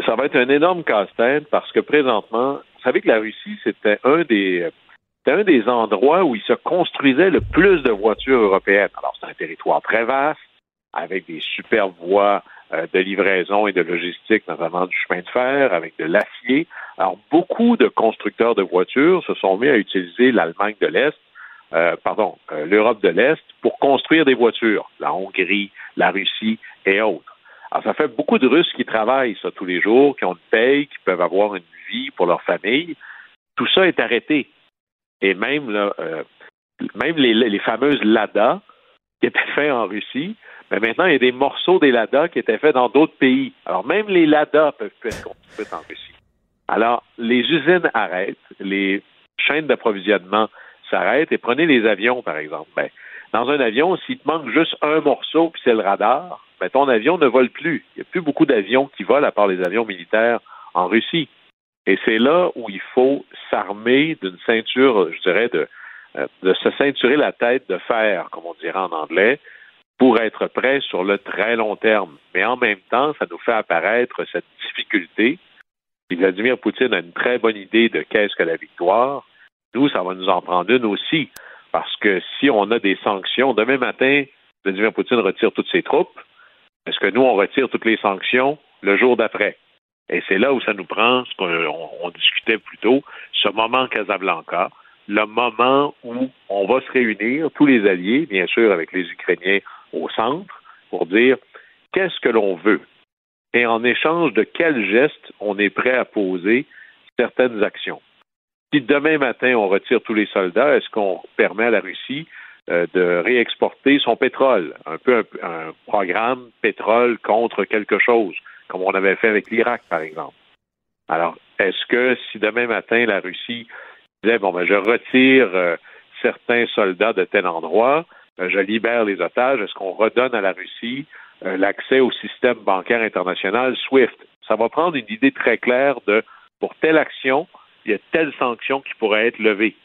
Ça va être un énorme casse-tête parce que présentement, vous savez que la Russie, c'était un des endroits où il se construisait le plus de voitures européennes. Alors, c'est un territoire très vaste, avec des superbes voies de livraison et de logistique, notamment du chemin de fer, avec de l'acier. Alors, beaucoup de constructeurs de voitures se sont mis à utiliser l'Allemagne de l'Est, euh, pardon, euh, l'Europe de l'Est pour construire des voitures, la Hongrie, la Russie et autres. Alors, ça fait beaucoup de Russes qui travaillent ça tous les jours, qui ont une paye, qui peuvent avoir une vie pour leur famille. Tout ça est arrêté. Et même, là, euh, même les, les, fameuses Lada qui étaient faites en Russie, mais maintenant, il y a des morceaux des Lada qui étaient faits dans d'autres pays. Alors, même les Lada peuvent plus être construites en Russie. Alors, les usines arrêtent, les chaînes d'approvisionnement s'arrêtent, et prenez les avions, par exemple. Ben, dans un avion, s'il te manque juste un morceau, puis c'est le radar, ben, ton avion ne vole plus. Il n'y a plus beaucoup d'avions qui volent, à part les avions militaires en Russie. Et c'est là où il faut s'armer d'une ceinture, je dirais, de, de se ceinturer la tête de fer, comme on dirait en anglais, pour être prêt sur le très long terme. Mais en même temps, ça nous fait apparaître cette difficulté. Vladimir Poutine a une très bonne idée de qu'est-ce que la victoire. Nous, ça va nous en prendre une aussi. Parce que si on a des sanctions, demain matin, Vladimir Poutine retire toutes ses troupes, est-ce que nous, on retire toutes les sanctions le jour d'après? Et c'est là où ça nous prend, ce qu'on discutait plus tôt, ce moment Casablanca, le moment où on va se réunir, tous les alliés, bien sûr avec les Ukrainiens au centre, pour dire qu'est-ce que l'on veut? Et en échange de quels gestes on est prêt à poser certaines actions? Si demain matin on retire tous les soldats, est-ce qu'on permet à la Russie euh, de réexporter son pétrole, un peu un programme pétrole contre quelque chose? comme on avait fait avec l'Irak, par exemple. Alors, est-ce que si demain matin la Russie disait bon ben je retire euh, certains soldats de tel endroit, euh, je libère les otages, est-ce qu'on redonne à la Russie euh, l'accès au système bancaire international SWIFT? Ça va prendre une idée très claire de pour telle action, il y a telle sanction qui pourrait être levée.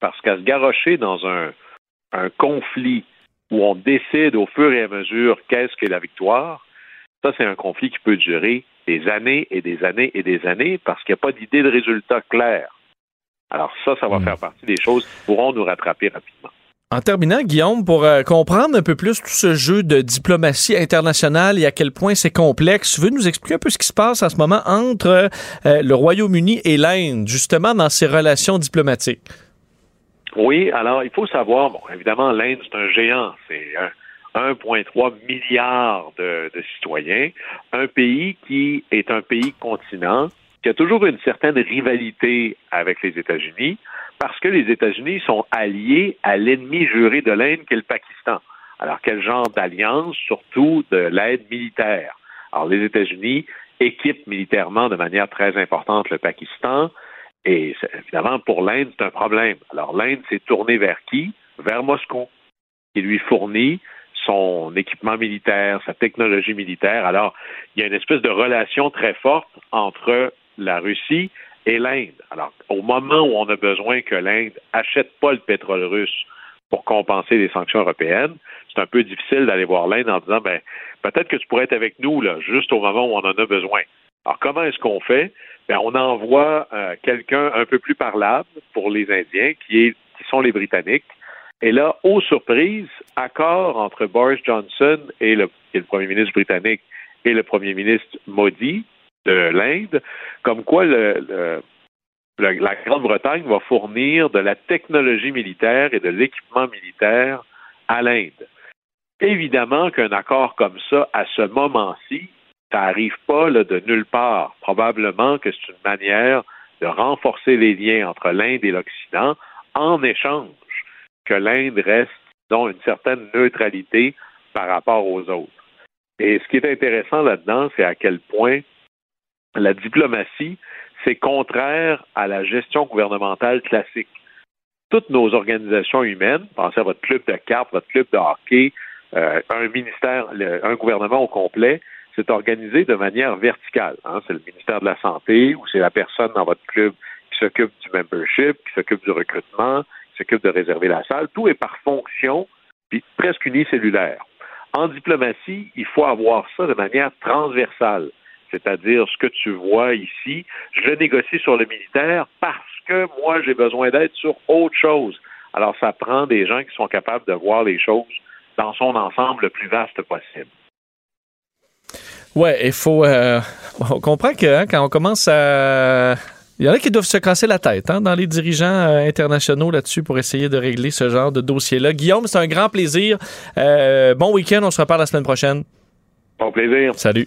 Parce qu'à se garrocher dans un, conflit où on décide au fur et à mesure qu'est-ce qu'est la victoire, ça, c'est un conflit qui peut durer des années et des années et des années parce qu'il n'y a pas d'idée de résultat clair. Alors ça, ça va hmm. faire partie des choses qui pourront nous rattraper rapidement. En terminant, Guillaume, pour euh, comprendre un peu plus tout ce jeu de diplomatie internationale et à quel point c'est complexe, tu veux nous expliquer un peu ce qui se passe en ce moment entre euh, le Royaume-Uni et l'Inde, justement dans ces relations diplomatiques? Oui, alors il faut savoir, bon, évidemment, l'Inde, c'est un géant. C'est un 1,3 milliard de, citoyens, un pays qui est un pays continent, qui a toujours une certaine rivalité avec les États-Unis, parce que les États-Unis sont alliés à l'ennemi juré de l'Inde, qui est le Pakistan. Alors, quel genre d'alliance, surtout de l'aide militaire? Alors, les États-Unis équipent militairement de manière très importante le Pakistan, et évidemment, pour l'Inde, c'est un problème. Alors, l'Inde s'est tournée vers qui? Vers Moscou, qui lui fournit son équipement militaire, sa technologie militaire. Alors, il y a une espèce de relation très forte entre la Russie et l'Inde. Alors, au moment où on a besoin que l'Inde achète pas le pétrole russe pour compenser les sanctions européennes, c'est un peu difficile d'aller voir l'Inde en disant, ben, peut-être que tu pourrais être avec nous, là, juste au moment où on en a besoin. Alors, comment est-ce qu'on fait? Ben, on envoie euh, quelqu'un un peu plus parlable pour les Indiens, qui, est, qui sont les Britanniques, Et là, aux surprises, accord entre Boris Johnson et le, et le premier ministre britannique et le premier ministre Modi de l'Inde, comme quoi le, la Grande-Bretagne va fournir de la technologie militaire et de l'équipement militaire à l'Inde. Évidemment qu'un accord comme ça, à ce moment-ci, ça n'arrive pas de nulle part. Probablement que c'est une manière de renforcer les liens entre l'Inde et l'Occident en échange que l'Inde reste, dans une certaine neutralité par rapport aux autres. Et ce qui est intéressant là-dedans, c'est à quel point la diplomatie, c'est contraire à la gestion gouvernementale classique. Toutes nos organisations humaines, pensez à votre club de cartes, votre club de hockey, euh, un ministère, un gouvernement au complet, c'est organisé de manière verticale. Hein. C'est le ministère de la Santé ou c'est la personne dans votre club qui s'occupe du membership, qui s'occupe du recrutement, qui s'occupe de réserver la salle. Tout est par fonction, puis presque unicellulaire. En diplomatie, il faut avoir ça de manière transversale. C'est-à-dire, ce que tu vois ici, je négocie sur le militaire parce que moi, j'ai besoin d'aide sur autre chose. Alors, ça prend des gens qui sont capables de voir les choses dans son ensemble le plus vaste possible. Ouais, il faut. Euh, on comprend que hein, quand on commence à. Il y en a qui doivent se casser la tête hein, dans les dirigeants euh, internationaux là-dessus pour essayer de régler ce genre de dossier-là. Guillaume, c'est un grand plaisir. Euh, bon week-end, on se reparle la semaine prochaine. Bon plaisir. Salut.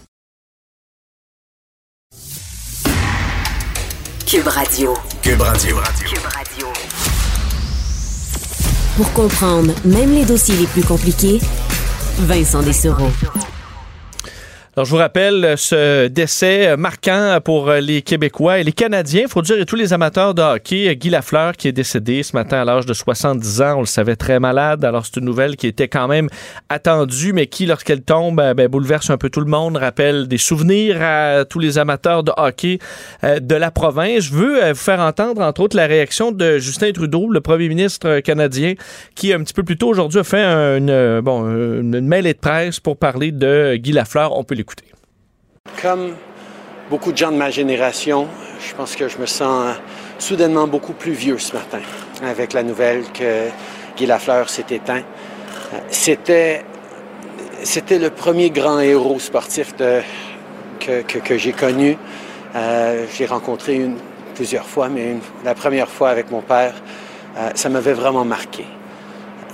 Cube Radio. Cube Radio. Cube Radio. Pour comprendre même les dossiers les plus compliqués, Vincent Dessereau. Alors, je vous rappelle ce décès marquant pour les Québécois et les Canadiens, il faut dire, et tous les amateurs de hockey. Guy Lafleur qui est décédé ce matin à l'âge de 70 ans, on le savait très malade. Alors, c'est une nouvelle qui était quand même attendue, mais qui, lorsqu'elle tombe, euh, ben, bouleverse un peu tout le monde, rappelle des souvenirs à tous les amateurs de hockey euh, de la province. Je veux euh, vous faire entendre, entre autres, la réaction de Justin Trudeau, le premier ministre canadien, qui, un petit peu plus tôt aujourd'hui, a fait une, bon, une mêlée de presse pour parler de Guy Lafleur. Comme beaucoup de gens de ma génération, je pense que je me sens euh, soudainement beaucoup plus vieux ce matin avec la nouvelle que Guy Lafleur s'est éteint. Euh, c'était, c'était le premier grand héros sportif que, que, j'ai connu. Euh, j'ai rencontré une, plusieurs fois, mais la première fois avec mon père, ça m'avait vraiment marqué.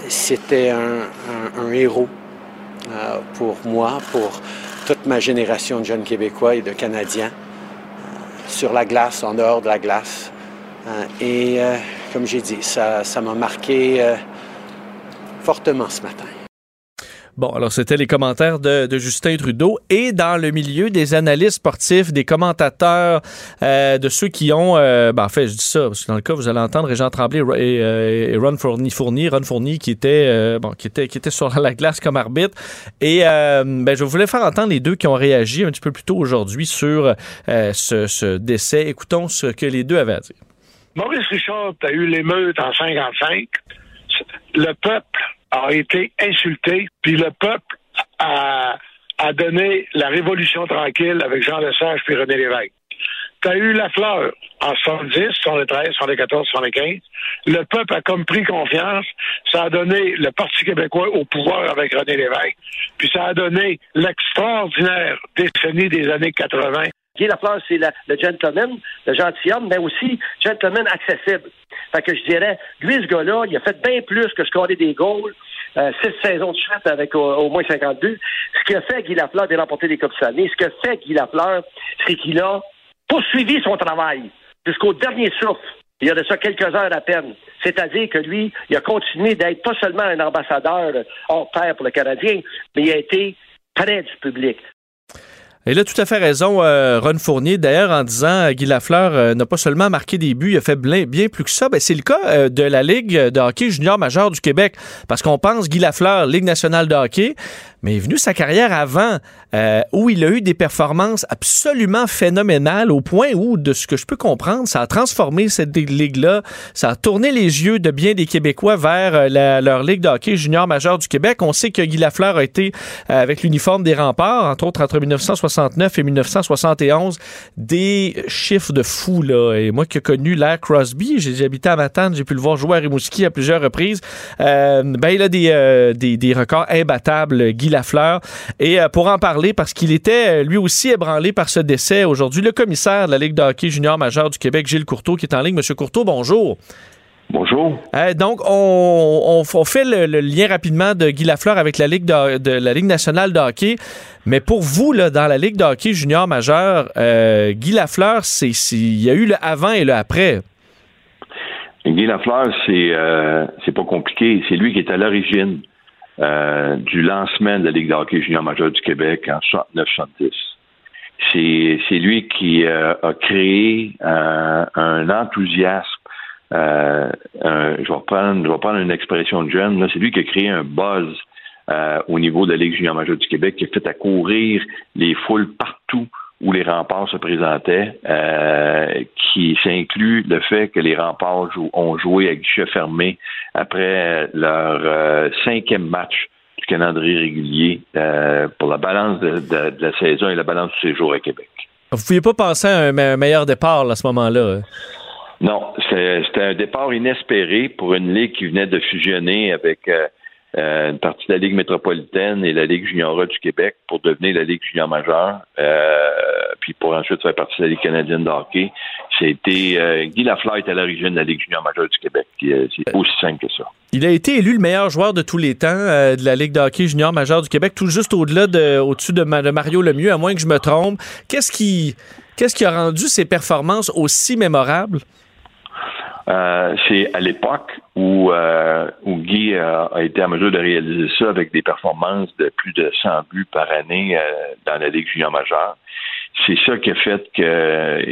C'était un, héros pour moi, pour toute ma génération de jeunes Québécois et de Canadiens euh, sur la glace, en dehors de la glace. Euh, et euh, comme j'ai dit, ça m'a marqué fortement ce matin. Bon, alors c'était les commentaires de, Justin Trudeau et dans le milieu des analystes sportifs, des commentateurs, euh, de ceux qui ont, euh, ben, en fait, je dis ça parce que dans le cas vous allez entendre Jean Tremblay et, euh, et Ron Fournier, Ron Fournier qui était, euh, bon, qui était, qui était sur la glace comme arbitre. Et ben, je voulais faire entendre les deux qui ont réagi un petit peu plus tôt aujourd'hui sur ce, ce décès. Écoutons ce que les deux avaient à dire. Maurice Richard a eu l'émeute en 55. Le peuple a été insulté, puis le peuple a, a donné la révolution tranquille avec Jean Lesage puis René Lévesque. T'as eu la fleur en 70, 73, 74, 75. Le peuple a comme pris confiance. Ça a donné le Parti québécois au pouvoir avec René Lévesque. Puis ça a donné l'extraordinaire décennie des années 80 Guy Lafleur, c'est le gentleman, le gentilhomme, mais aussi gentleman accessible. Fait que je dirais, lui, ce gars-là, il a fait bien plus que scorer des goals, euh, six saisons de suite avec au, moins 52. Ce que fait Guy Lafleur de remporter des Coupes Stanley, ce que fait Guy Lafleur, c'est qu'il a poursuivi son travail jusqu'au dernier souffle. Il y a de ça quelques heures à peine. C'est-à-dire que lui, il a continué d'être pas seulement un ambassadeur hors pair pour le Canadien, mais il a été près du public. Et là, tout à fait raison, euh, Ron Fournier, d'ailleurs, en disant euh, Guy Lafleur euh, n'a pas seulement marqué des buts, il a fait bien, plus que ça. Ben, c'est le cas de la Ligue de hockey junior majeur du Québec. Parce qu'on pense Guy Lafleur, Ligue nationale de hockey, mais il est venu sa carrière avant, où il a eu des performances absolument phénoménales, au point où, de ce que je peux comprendre, ça a transformé cette ligue-là, ça a tourné les yeux de bien des Québécois vers leur Ligue de hockey junior majeur du Québec. On sait que Guy Lafleur a été avec l'uniforme des remparts, entre autres entre 1969 et 1971, des chiffres de fou, là. Et moi qui ai connu l'ère Crosby, j'ai habité à Matane, j'ai pu le voir jouer à Rimouski à plusieurs reprises, euh, ben il a des, euh, des, des records imbattables, Guy Lafleur. Et euh, pour en parler, parce qu'il était lui aussi ébranlé par ce décès aujourd'hui, le commissaire de la Ligue de hockey junior majeur du Québec, Gilles Courteau, qui est en ligne. Monsieur Courteau, bonjour. Bonjour. Euh, donc, on, on- on fait le, le lien rapidement de Guy Lafleur avec la Ligue, de, de- la Ligue nationale de hockey. Mais pour vous, là, dans la Ligue de hockey junior majeur, euh, Guy Lafleur, c'est, il y a eu le avant et le après. Guy Lafleur, c'est euh, c'est pas compliqué. C'est lui qui est à l'origine euh, du lancement de la Ligue de hockey junior majeur du Québec en 69-70. C'est c'est lui qui a créé un enthousiasme. Euh, je vais prendre une expression de jeune. C'est lui qui a créé un buzz euh, au niveau de la Ligue junior majeure du Québec, qui a fait accourir les foules partout où les remparts se présentaient, euh, qui s'inclut le fait que les remparts ont joué à guichet fermé après leur cinquième match du calendrier régulier pour la balance de, la saison et la balance du séjour à Québec. Vous ne pouviez pas penser à un, me- un meilleur départ à ce moment-là. hein? Non, c'était un départ inespéré pour une ligue qui venait de fusionner avec euh, euh, une partie de la Ligue métropolitaine et la Ligue junior du Québec pour devenir la Ligue junior majeure, euh, puis pour ensuite faire partie de la Ligue canadienne de hockey. C'était Guy Lafleur est à l'origine de la Ligue junior majeure du Québec. C'est aussi simple que ça. Il a été élu le meilleur joueur de tous les temps de la Ligue de junior majeur du Québec, tout juste au-delà de, au-dessus de, de Mario Lemieux, à moins que je me trompe. Qu'est-ce qui, qu'est-ce qui a rendu ses performances aussi mémorables? Euh, c'est à l'époque où, euh, où Guy euh, a été en mesure de réaliser ça avec des performances de plus de 100 buts par année euh, dans la Ligue junior majeure. C'est ça qui a fait que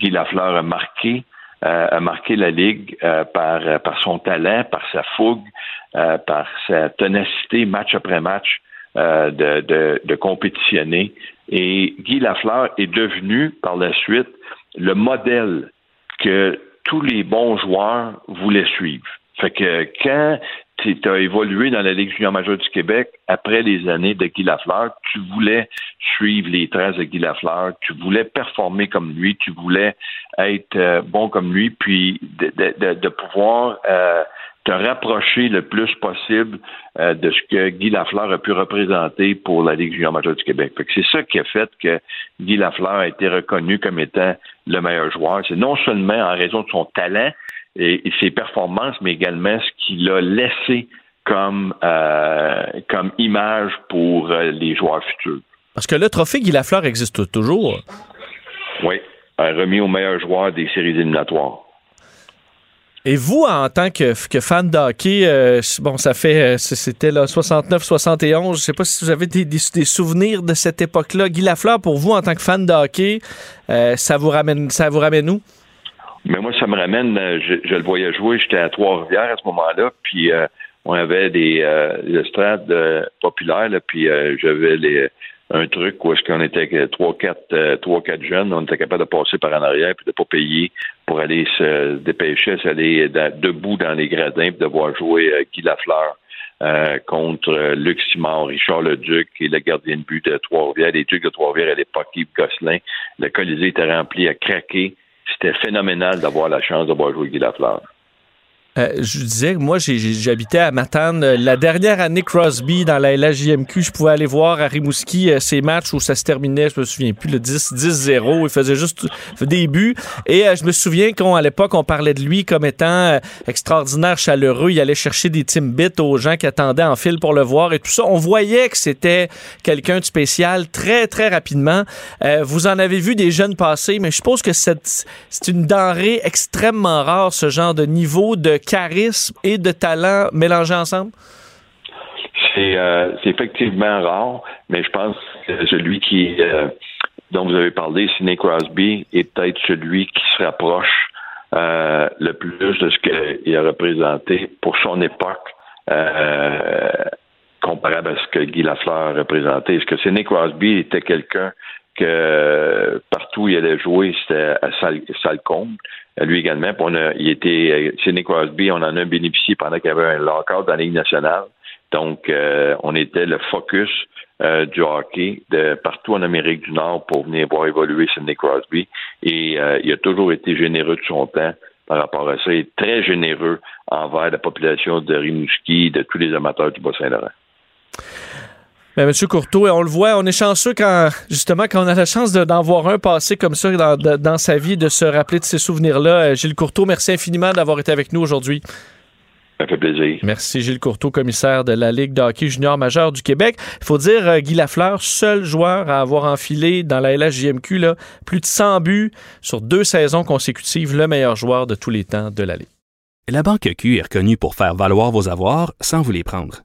Guy Lafleur a marqué, a marqué la Ligue par, par son talent, par sa fougue, par sa ténacité match après match de, de, de compétitionner. Et Guy Lafleur est devenu par la suite le modèle que tous les bons joueurs voulaient suivre. Fait que quand tu as évolué dans la Ligue junior majeure du Québec, après les années de Guy Lafleur, tu voulais suivre les traces de Guy Lafleur, tu voulais performer comme lui, tu voulais être euh, bon comme lui, puis de, de, de, de pouvoir euh, rapprocher le plus possible euh, de ce que Guy Lafleur a pu représenter pour la Ligue junior majeure du Québec. C'est ça qui a fait que Guy Lafleur a été reconnu comme étant le meilleur joueur. C'est non seulement en raison de son talent et, et ses performances, mais également ce qu'il a laissé comme, euh, comme image pour euh, les joueurs futurs. Parce que le trophée Guy Lafleur existe toujours. Oui, remis au meilleur joueur des séries éliminatoires. Et vous, en tant que, fan de hockey, euh, bon, ça fait, euh, c'était là 69-71, je sais pas si vous avez des, souvenirs de cette époque-là. Guy Lafleur, pour vous, en tant que fan de hockey, euh, ça vous ramène, ça vous ramène où? Mais moi, ça me ramène, je, le voyais jouer, j'étais à Trois-Rivières à ce moment-là, puis on avait des le stade euh, populaire, puis j'avais les un truc où est-ce qu'on était trois, quatre, euh, trois, quatre jeunes, on était capable de passer par en arrière puis de pas payer pour aller se dépêcher, s'aller debout dans les gradins puis de voir jouer euh, Guy Lafleur euh, contre Luc Simon, Richard Leduc et le gardien de but de Trois-Rivières, les Ducs de Trois-Rivières à l'époque, Yves Gosselin. Le Colisée était rempli à craquer. C'était phénoménal d'avoir la chance de voir jouer Guy Lafleur. Euh, je disais, moi, j'habitais à Matane. La dernière année Crosby dans la LHJMQ, je pouvais aller voir à Rimouski euh, ces matchs où ça se terminait, je me souviens plus, le 10-0. Il faisait juste des buts. Et euh, je me souviens qu'à l'époque, on parlait de lui comme étant extraordinaire, chaleureux. Il allait chercher des Timbits aux gens qui attendaient en file pour le voir et tout ça. On voyait que c'était quelqu'un de spécial très, très rapidement. vous en avez vu des jeunes passer, mais je suppose que c'est une denrée extrêmement rare, ce genre de niveau de charisme et de talent mélangés ensemble? Euh, c'est effectivement rare, mais je pense que celui qui euh, dont vous avez parlé, Sidney Crosby, est peut-être celui qui se rapproche euh, le plus de ce qu'il a représenté pour son époque, comparable à ce que Guy Lafleur a représenté. Est-ce que Sidney Crosby était quelqu'un que partout où il allait jouer, c'était à Salcombe. Lui également. il était euh, Sidney Crosby, on en a bénéficié pendant qu'il y avait un lockout dans la Ligue nationale. Donc, euh, on était le focus euh, du hockey de partout en Amérique du Nord pour venir voir évoluer Sidney Crosby. Et il a toujours été généreux de son temps par rapport à ça. Il est très généreux envers la population de Rimouski, de tous les amateurs du Bas-Saint-Laurent. Ben, Monsieur Courteau, on le voit, on est chanceux quand, justement, quand on a la chance d'en voir un passer comme ça dans, sa vie, de se rappeler de ces souvenirs-là. Euh, Gilles Courteau, merci infiniment d'avoir été avec nous aujourd'hui. Ça fait plaisir. Merci Gilles Courteau, commissaire de la Ligue de hockey junior majeur du Québec. Il faut dire, euh, Guy Lafleur, seul joueur à avoir enfilé dans la LHJMQ là, plus de 100 buts sur deux saisons consécutives, le meilleur joueur de tous les temps de la Ligue. La Banque Q est reconnue pour faire valoir vos avoirs sans vous les prendre.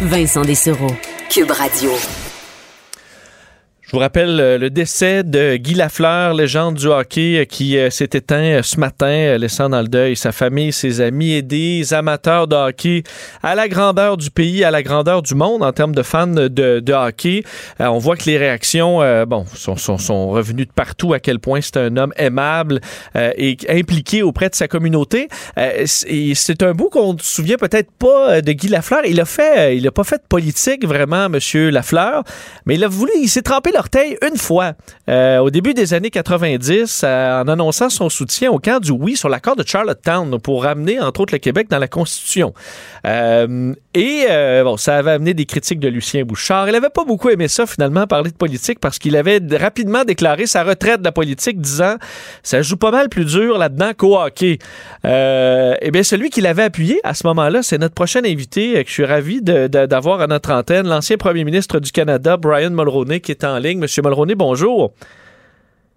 Vincent Dessereau. Cube Radio. Je vous rappelle euh, le décès de Guy Lafleur, légende du hockey, euh, qui euh, s'est éteint ce matin, laissant dans le deuil sa famille, ses amis et des amateurs de hockey à la grandeur du pays, à la grandeur du monde en termes de fans de, hockey. on voit que les réactions, bon, sont, sont, sont, revenues de partout à quel point c'est un homme aimable et impliqué auprès de sa communauté. c'est un bout qu'on ne se souvient peut-être pas de Guy Lafleur. Il a fait, il a pas fait de politique vraiment, Monsieur Lafleur, mais il a voulu, il s'est trempé l'orteil une fois euh, au début des années 90 euh, en annonçant son soutien au camp du oui sur l'accord de Charlottetown pour ramener entre autres le Québec dans la Constitution. Euh, et bon, ça avait amené des critiques de Lucien Bouchard. Il n'avait pas beaucoup aimé ça finalement parler de politique parce qu'il avait rapidement déclaré sa retraite de la politique disant ça joue pas mal plus dur là-dedans qu'au hockey. et bien celui qui l'avait appuyé à ce moment-là, c'est notre prochain invité que je suis ravi d'avoir à notre antenne, l'ancien premier ministre du Canada, Brian Mulroney, qui est en ligne. Monsieur Mulroney, bonjour.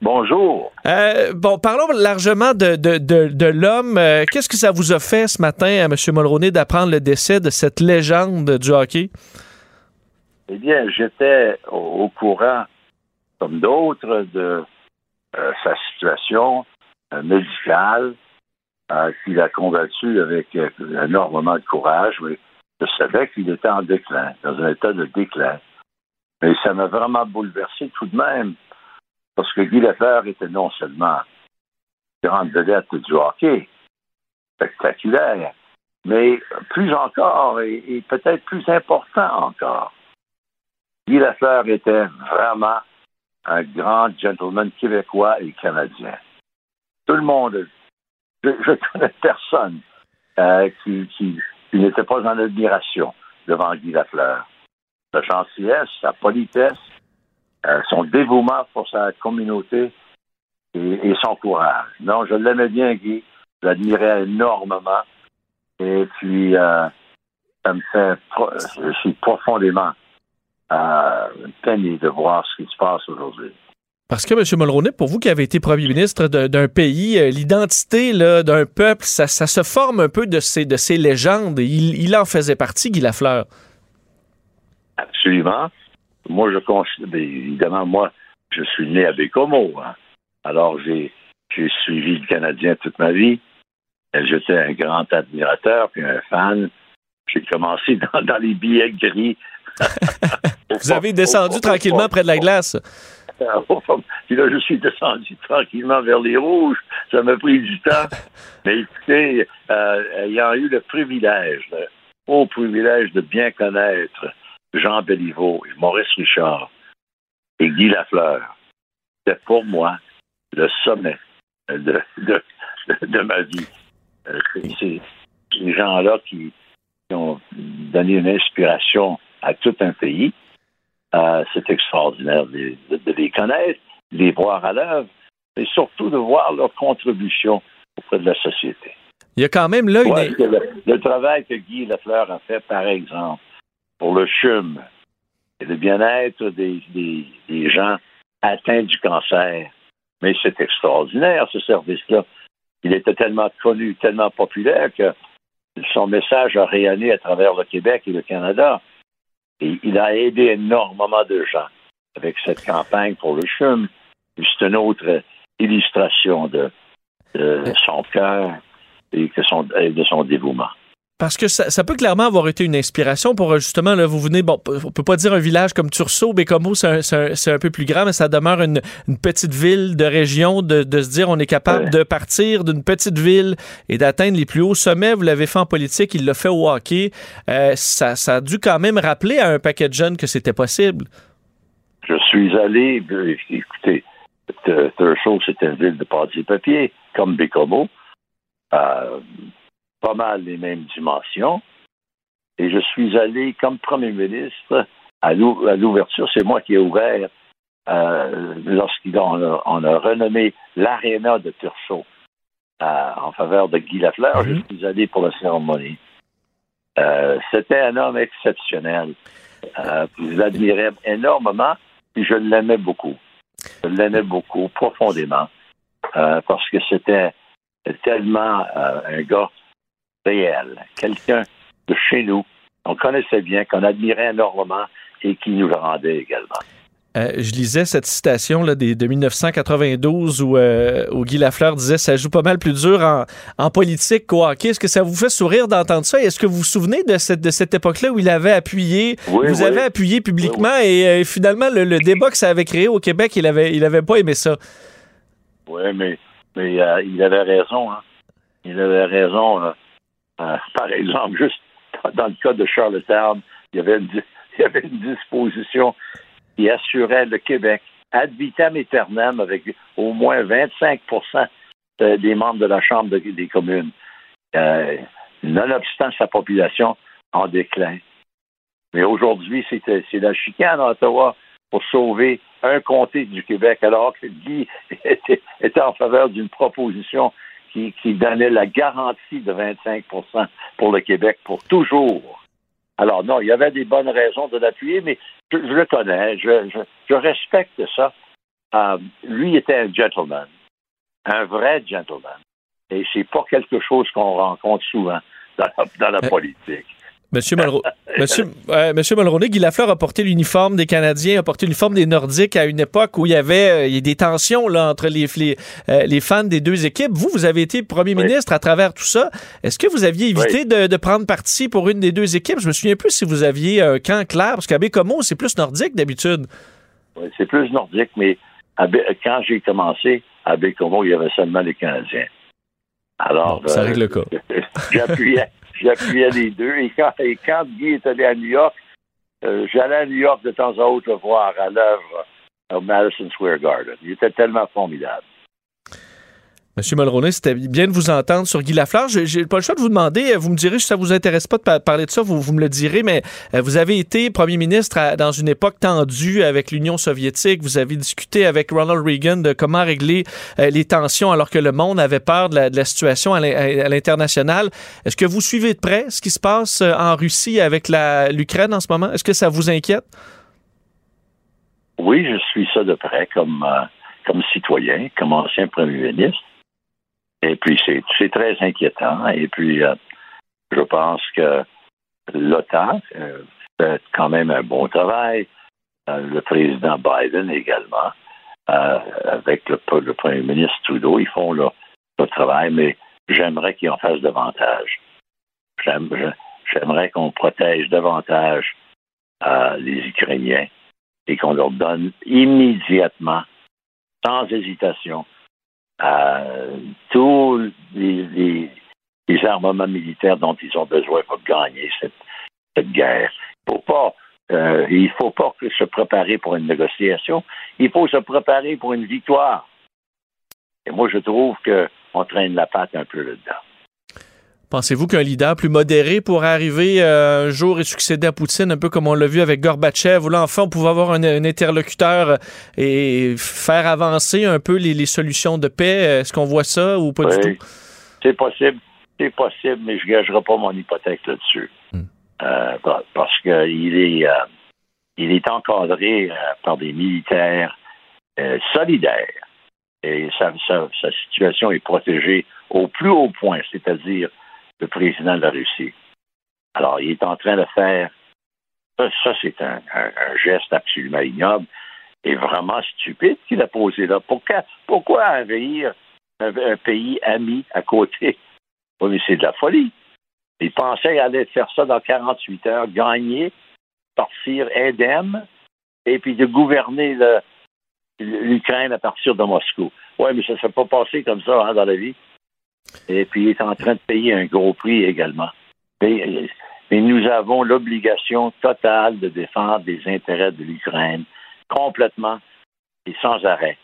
Bonjour. Euh, bon, parlons largement de, de, l'homme. Euh, qu'est-ce que ça vous a fait ce matin, à M. Mulroney, d'apprendre le décès de cette légende du hockey? Eh bien, j'étais au, courant, comme d'autres, de euh, sa situation médicale, qu'il a combattu avec énormément de courage, mais je savais qu'il était en déclin, dans un état de déclin. Mais ça m'a vraiment bouleversé tout de même. Parce que Guy Lafleur était non seulement grande vedette du hockey, spectaculaire, mais plus encore et, peut-être plus important encore. Guy Lafleur était vraiment un grand gentleman québécois et canadien. Tout le monde, je, je connais personne euh, qui, qui n'était pas en admiration devant Guy Lafleur. Sa gentillesse, sa politesse, euh, son dévouement pour sa communauté et, son courage. Non, je l'aimais bien, Guy. Je l'admirais énormément. Et puis, euh, ça me fait, pro- je suis profondément euh, peine de voir ce qui se passe aujourd'hui. Parce que, M. Mulroney, pour vous qui avez été premier ministre d'un pays, euh, l'identité d'un peuple, ça, se forme un peu de ces, de légendes. Il en faisait partie, Guy Lafleur. Absolument. Moi, je considère, bien, évidemment, moi, je suis né à Bécomo. hein. Alors, j'ai, j'ai suivi le Canadien toute ma vie. Et J'étais un grand admirateur puis un fan. J'ai commencé dans, dans les billets gris. Vous avez descendu tranquillement près de la glace. Puis là, je suis descendu tranquillement vers les rouges. Ça m'a pris du temps. Mais écoutez, euh, ayant eu le privilège, le haut privilège de bien connaître Jean Béliveau et Maurice Richard et Guy Lafleur, c'était pour moi le sommet de, de, de ma vie. Euh, c'est- C'est ces gens-là qui, qui ont donné une inspiration à tout un pays. Euh, c'est extraordinaire de, les connaître, de les voir à l'œuvre, et surtout de voir leur contribution auprès de la société. Il y a quand même là une. Ouais, que le, le travail que Guy Lafleur a fait, par exemple, pour le CHUM et le bien-être des, des- des gens atteints du cancer. Mais c'est extraordinaire, ce service-là. Il était tellement connu, tellement populaire que son message a rayonné à travers le Québec et le Canada. Et il a aidé énormément de gens avec cette campagne pour le CHUM. C'est une autre illustration de, de son cœur et que son, et de son dévouement. Parce que ça, ça peut clairement avoir été une inspiration pour euh, justement, là, vous venez, bon, on peut pas dire un village comme Tursault, Bécomo, c'est un, peu plus grand, mais ça demeure une, une petite ville de région, de, de se dire on est capable de partir d'une petite ville et d'atteindre les plus hauts sommets. Vous l'avez fait en politique, il l'a fait au hockey. Euh, ça, ça a dû quand même rappeler à un paquet de jeunes que c'était possible. Je suis allé, euh, écoutez, Thurso, c'est une ville de et papier, comme Bécomo, euh, pas mal les mêmes dimensions. Et je suis allé comme premier ministre à l'ou- à l'ouverture. C'est moi qui ai ouvert euh, lorsqu'on a, on a renommé l'aréna de Thurso euh, en faveur de Guy Lafleur. Je suis allé pour la cérémonie. Euh, C'était un homme exceptionnel. Je l'admirais énormément, puis je l'aimais beaucoup. Je l'aimais beaucoup, profondément, parce que c'était tellement un gars réel, quelqu'un de chez nous, qu'on connaissait bien, qu'on admirait énormément et qui nous le rendait également. Euh, je lisais cette citation là, des, de 1992 où, euh, où Guy Lafleur disait ça joue pas mal plus dur en, en politique qu'au hockey. Est-ce que ça vous fait sourire d'entendre ça? Est-ce que vous vous souvenez de cette, de cette époque-là où il avait appuyé, Oui, vous oui. avez appuyé publiquement et euh, finalement le, le débat que ça avait créé au Québec, il avait, il avait pas aimé ça. Oui, mais, mais euh, il avait raison. Hein. Il avait raison. euh, euh, par exemple, juste dans, le cas de Charlottetown, il y avait une, disposition qui assurait le Québec ad vitam aeternam avec au moins 25 de- des membres de la Chambre de- des communes, euh, nonobstant sa population en déclin. Mais aujourd'hui, c'est c'est la chicane à Ottawa pour sauver un comté du Québec, alors que Guy était, était en faveur d'une proposition qui, qui donnait la garantie de 25% pour le Québec pour toujours. Alors non, il y avait des bonnes raisons de l'appuyer, mais je, je le connais, je, je, je respecte ça. Euh, lui était un gentleman, un vrai gentleman. Et c'est pas quelque chose qu'on rencontre souvent dans la, dans la politique. Monsieur, Mulro- Monsieur, Mulroney, Guy Lafleur a porté l'uniforme des Canadiens, a porté l'uniforme des Nordiques à une époque où il y avait euh, il y a des tensions là, entre les, les, euh, les fans des deux équipes. Vous, vous avez été premier ministre à travers tout ça. Est-ce que vous aviez évité de, de prendre parti pour une des deux équipes? Je me souviens plus si vous aviez un camp clair, parce qu'à Bécomo, c'est plus nordique d'habitude. Oui, c'est plus nordique, mais Bé- quand j'ai commencé à Bécomo, il y avait seulement les Canadiens. Alors, Ça euh, règle le cas. j'appuyais, j'appuyais les deux. Et quand, et quand Guy est allé à New York, euh, j'allais à New York de temps à autre le voir à l'œuvre au Madison Square Garden. Il était tellement formidable. Monsieur Mulroney, c'était bien de vous entendre sur Guy Lafleur. J'ai pas le choix de vous demander, euh, vous me direz si ça vous intéresse pas de pa- parler de ça, vous, me le direz, mais euh, vous avez été premier ministre dans une époque tendue avec l'Union soviétique. Vous avez discuté avec Ronald Reagan de comment régler euh, les tensions alors que le monde avait peur de la, situation à l'in- à l'international. Est-ce que vous suivez de près ce qui se passe en Russie avec l'Ukraine en ce moment? Est-ce que ça vous inquiète? Oui, je suis ça de près comme, comme citoyen, comme ancien premier ministre. Et puis, c'est très inquiétant. Et puis, euh, je pense que l'OTAN euh, fait quand même un bon travail. Euh, le président Biden également, avec le, premier ministre Trudeau, ils font leur, leur travail, mais j'aimerais qu'ils en fassent davantage. J'aimerais qu'on protège davantage les Ukrainiens et qu'on leur donne immédiatement, sans hésitation, tous les, armements militaires dont ils ont besoin pour gagner cette, guerre. Il faut pas, euh, faut pas se préparer pour une négociation. Il faut se préparer pour une victoire. Et moi, je trouve qu'on traîne la patte un peu là-dedans. Pensez-vous qu'un leader plus modéré pourrait arriver euh, un jour et succéder à Poutine, un peu comme on l'a vu avec Gorbatchev, où là, enfin, on pouvait avoir un, un interlocuteur et faire avancer un peu les, les solutions de paix? Est-ce qu'on voit ça ou pas du tout? C'est possible, c'est possible, mais je ne gagerai pas mon hypothèque là-dessus. Euh, pa- parce qu'il est, euh, il est encadré par des militaires solidaires. Et sa, sa- sa situation est protégée au plus haut point, c'est-à-dire le président de la Russie. Alors, il est en train de faire. Ça, c'est un, geste absolument ignoble et vraiment stupide qu'il a posé là. Pourquoi, pourquoi envahir un, pays ami à côté? Oui, mais c'est de la folie. Il pensait qu'il allait faire ça dans 48 heures, gagner, partir indemne, et puis de gouverner l'Ukraine à partir de Moscou. Oui, mais ça ne s'est pas passé comme ça hein, dans la vie. Et puis, il est en train de payer un gros prix également. Mais, mais nous avons l'obligation totale de défendre les intérêts de l'Ukraine complètement et sans arrêt.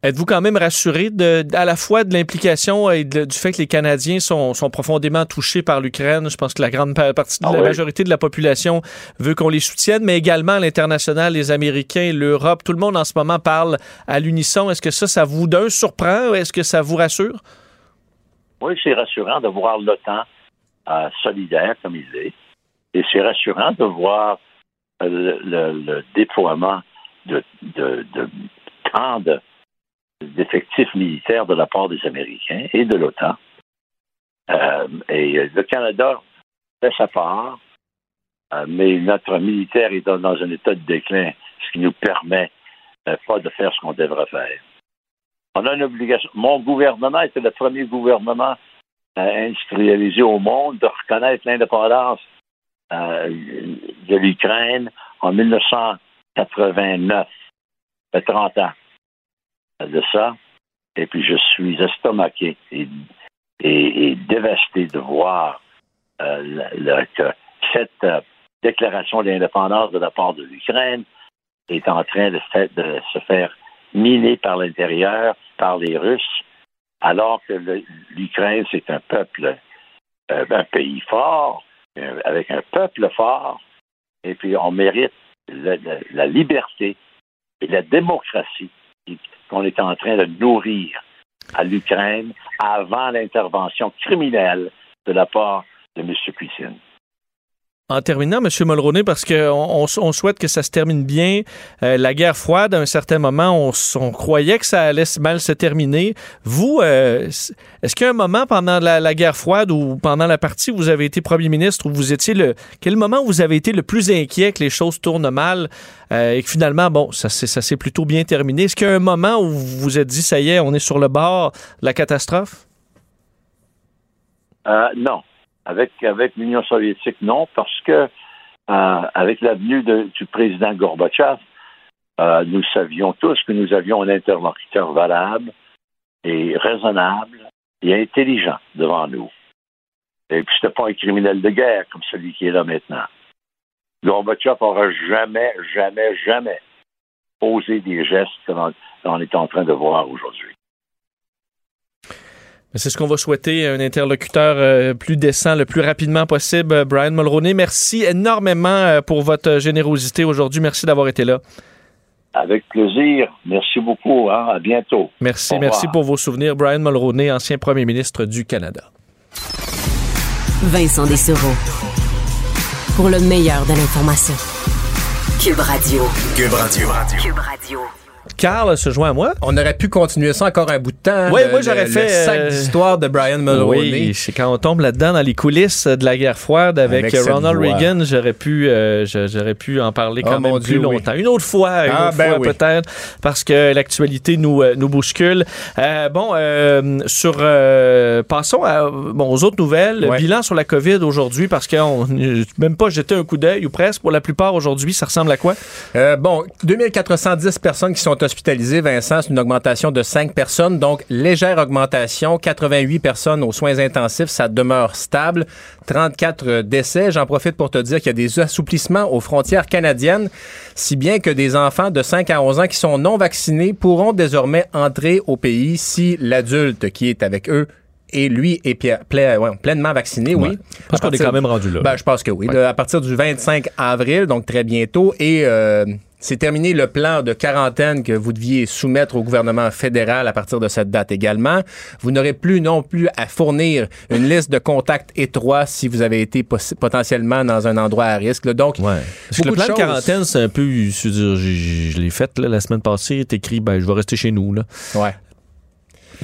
Êtes-vous quand même rassuré de, à la fois de l'implication et de- du fait que les Canadiens sont, sont profondément touchés par l'Ukraine? Je pense que la grande pa- partie, Ah la oui. majorité de la population veut qu'on les soutienne, mais également l'international, les Américains, l'Europe, tout le monde en ce moment parle à l'unisson. Est-ce que ça, ça vous d'un surprend? Est-ce que ça vous rassure? Oui, c'est rassurant de voir l'OTAN euh, solidaire comme il est. Et c'est rassurant de voir euh, le, déploiement de, de, tant de- d'effectifs militaires de la part des Américains et de l'OTAN. Euh, et le Canada fait sa part, mais notre militaire est dans, un état de déclin, ce qui nous permet pas de faire ce qu'on devrait faire. On a une obligation. Mon gouvernement était le premier gouvernement euh, industrialisé au monde de reconnaître l'indépendance euh, de l'Ukraine en 1989. Ça fait 30 ans de ça. Et puis je suis estomaqué et, dévasté de voir euh, que cette déclaration d'indépendance de la part de l'Ukraine est en train de, de se faire miner par l'intérieur, par les Russes, alors que l'Ukraine, c'est un peuple, euh, un pays fort, euh, avec un peuple fort, et puis on mérite la liberté et la démocratie qu'on est en train de nourrir à l'Ukraine avant l'intervention criminelle de la part de M. Poutine. En terminant, M. Mulroney, parce qu'on on, souhaite que ça se termine bien, euh, la guerre froide, à un certain moment, on, on croyait que ça allait mal se terminer. Vous, euh, est-ce qu'il y a un moment pendant la, la guerre froide ou pendant la partie où vous avez été premier ministre, où vous étiez le... Quel moment vous avez été le plus inquiet que les choses tournent mal euh, et que finalement, bon, ça, ça s'est plutôt bien terminé? Est-ce qu'il y a un moment où vous vous êtes dit, ça y est, on est sur le bord de la catastrophe? Euh, non. Avec, l'Union soviétique, non, parce que euh, avec l'avenue du président Gorbatchev, euh, nous savions tous que nous avions un interlocuteur valable et raisonnable et intelligent devant nous. Et puis, c'était pas un criminel de guerre comme celui qui est là maintenant. Gorbatchev n'aura jamais, jamais, jamais posé des gestes l'on on est en train de voir aujourd'hui. C'est ce qu'on va souhaiter, un interlocuteur euh, plus décent le plus rapidement possible. Euh, Brian Mulroney, merci énormément euh, pour votre générosité aujourd'hui. Merci d'avoir été là. Avec plaisir. Merci beaucoup. hein. À bientôt. Merci, Au revoir. merci pour vos souvenirs. Brian Mulroney, ancien premier ministre du Canada. Vincent Dessereau. Pour le meilleur de l'information. Cube Radio. Cube Radio. Cube Radio. Carl se joint à moi. On aurait pu continuer ça encore un bout de temps. Oui, moi j'aurais fait Le sac euh, d'histoire de Brian Mulroney. Oui, c'est quand on tombe là-dedans dans les coulisses de la guerre froide avec, Ronald. Reagan, j'aurais pu, euh, j'aurais pu en parler Oh, quand même mon plus Dieu, oui. longtemps. Une autre fois, une Ah, autre ben fois oui. peut-être, parce que l'actualité nous, euh, nous bouscule. Euh, bon, sur, passons à, bon, aux autres nouvelles. Ouais. Bilan sur la COVID aujourd'hui, parce qu'on même pas jeté un coup d'œil ou presque. Pour la plupart aujourd'hui, ça ressemble à quoi? Bon, 2410 personnes qui sont hospitalisées, Vincent, c'est une augmentation de 5 personnes, donc légère augmentation, 88 personnes aux soins intensifs, ça demeure stable, 34 décès. J'en profite pour te dire qu'il y a des assouplissements aux frontières canadiennes, si bien que des enfants de 5 à 11 ans qui sont non vaccinés pourront désormais entrer au pays si l'adulte qui est avec eux et lui est pleinement vacciné, oui. Ouais. Parce À qu'on est quand même rendu là. Ben, je pense que oui. Ouais. À partir du 25 avril, donc très bientôt, et euh, c'est terminé le plan de quarantaine que vous deviez soumettre au gouvernement fédéral à partir de cette date également. Vous n'aurez plus non plus à fournir une liste de contacts étroits si vous avez été potentiellement dans un endroit à risque. là. Donc, Parce que le plan de quarantaine, c'est un peu, je l'ai fait là, la semaine passée, c'est écrit, ben, je vais rester chez nous. Là. Ouais.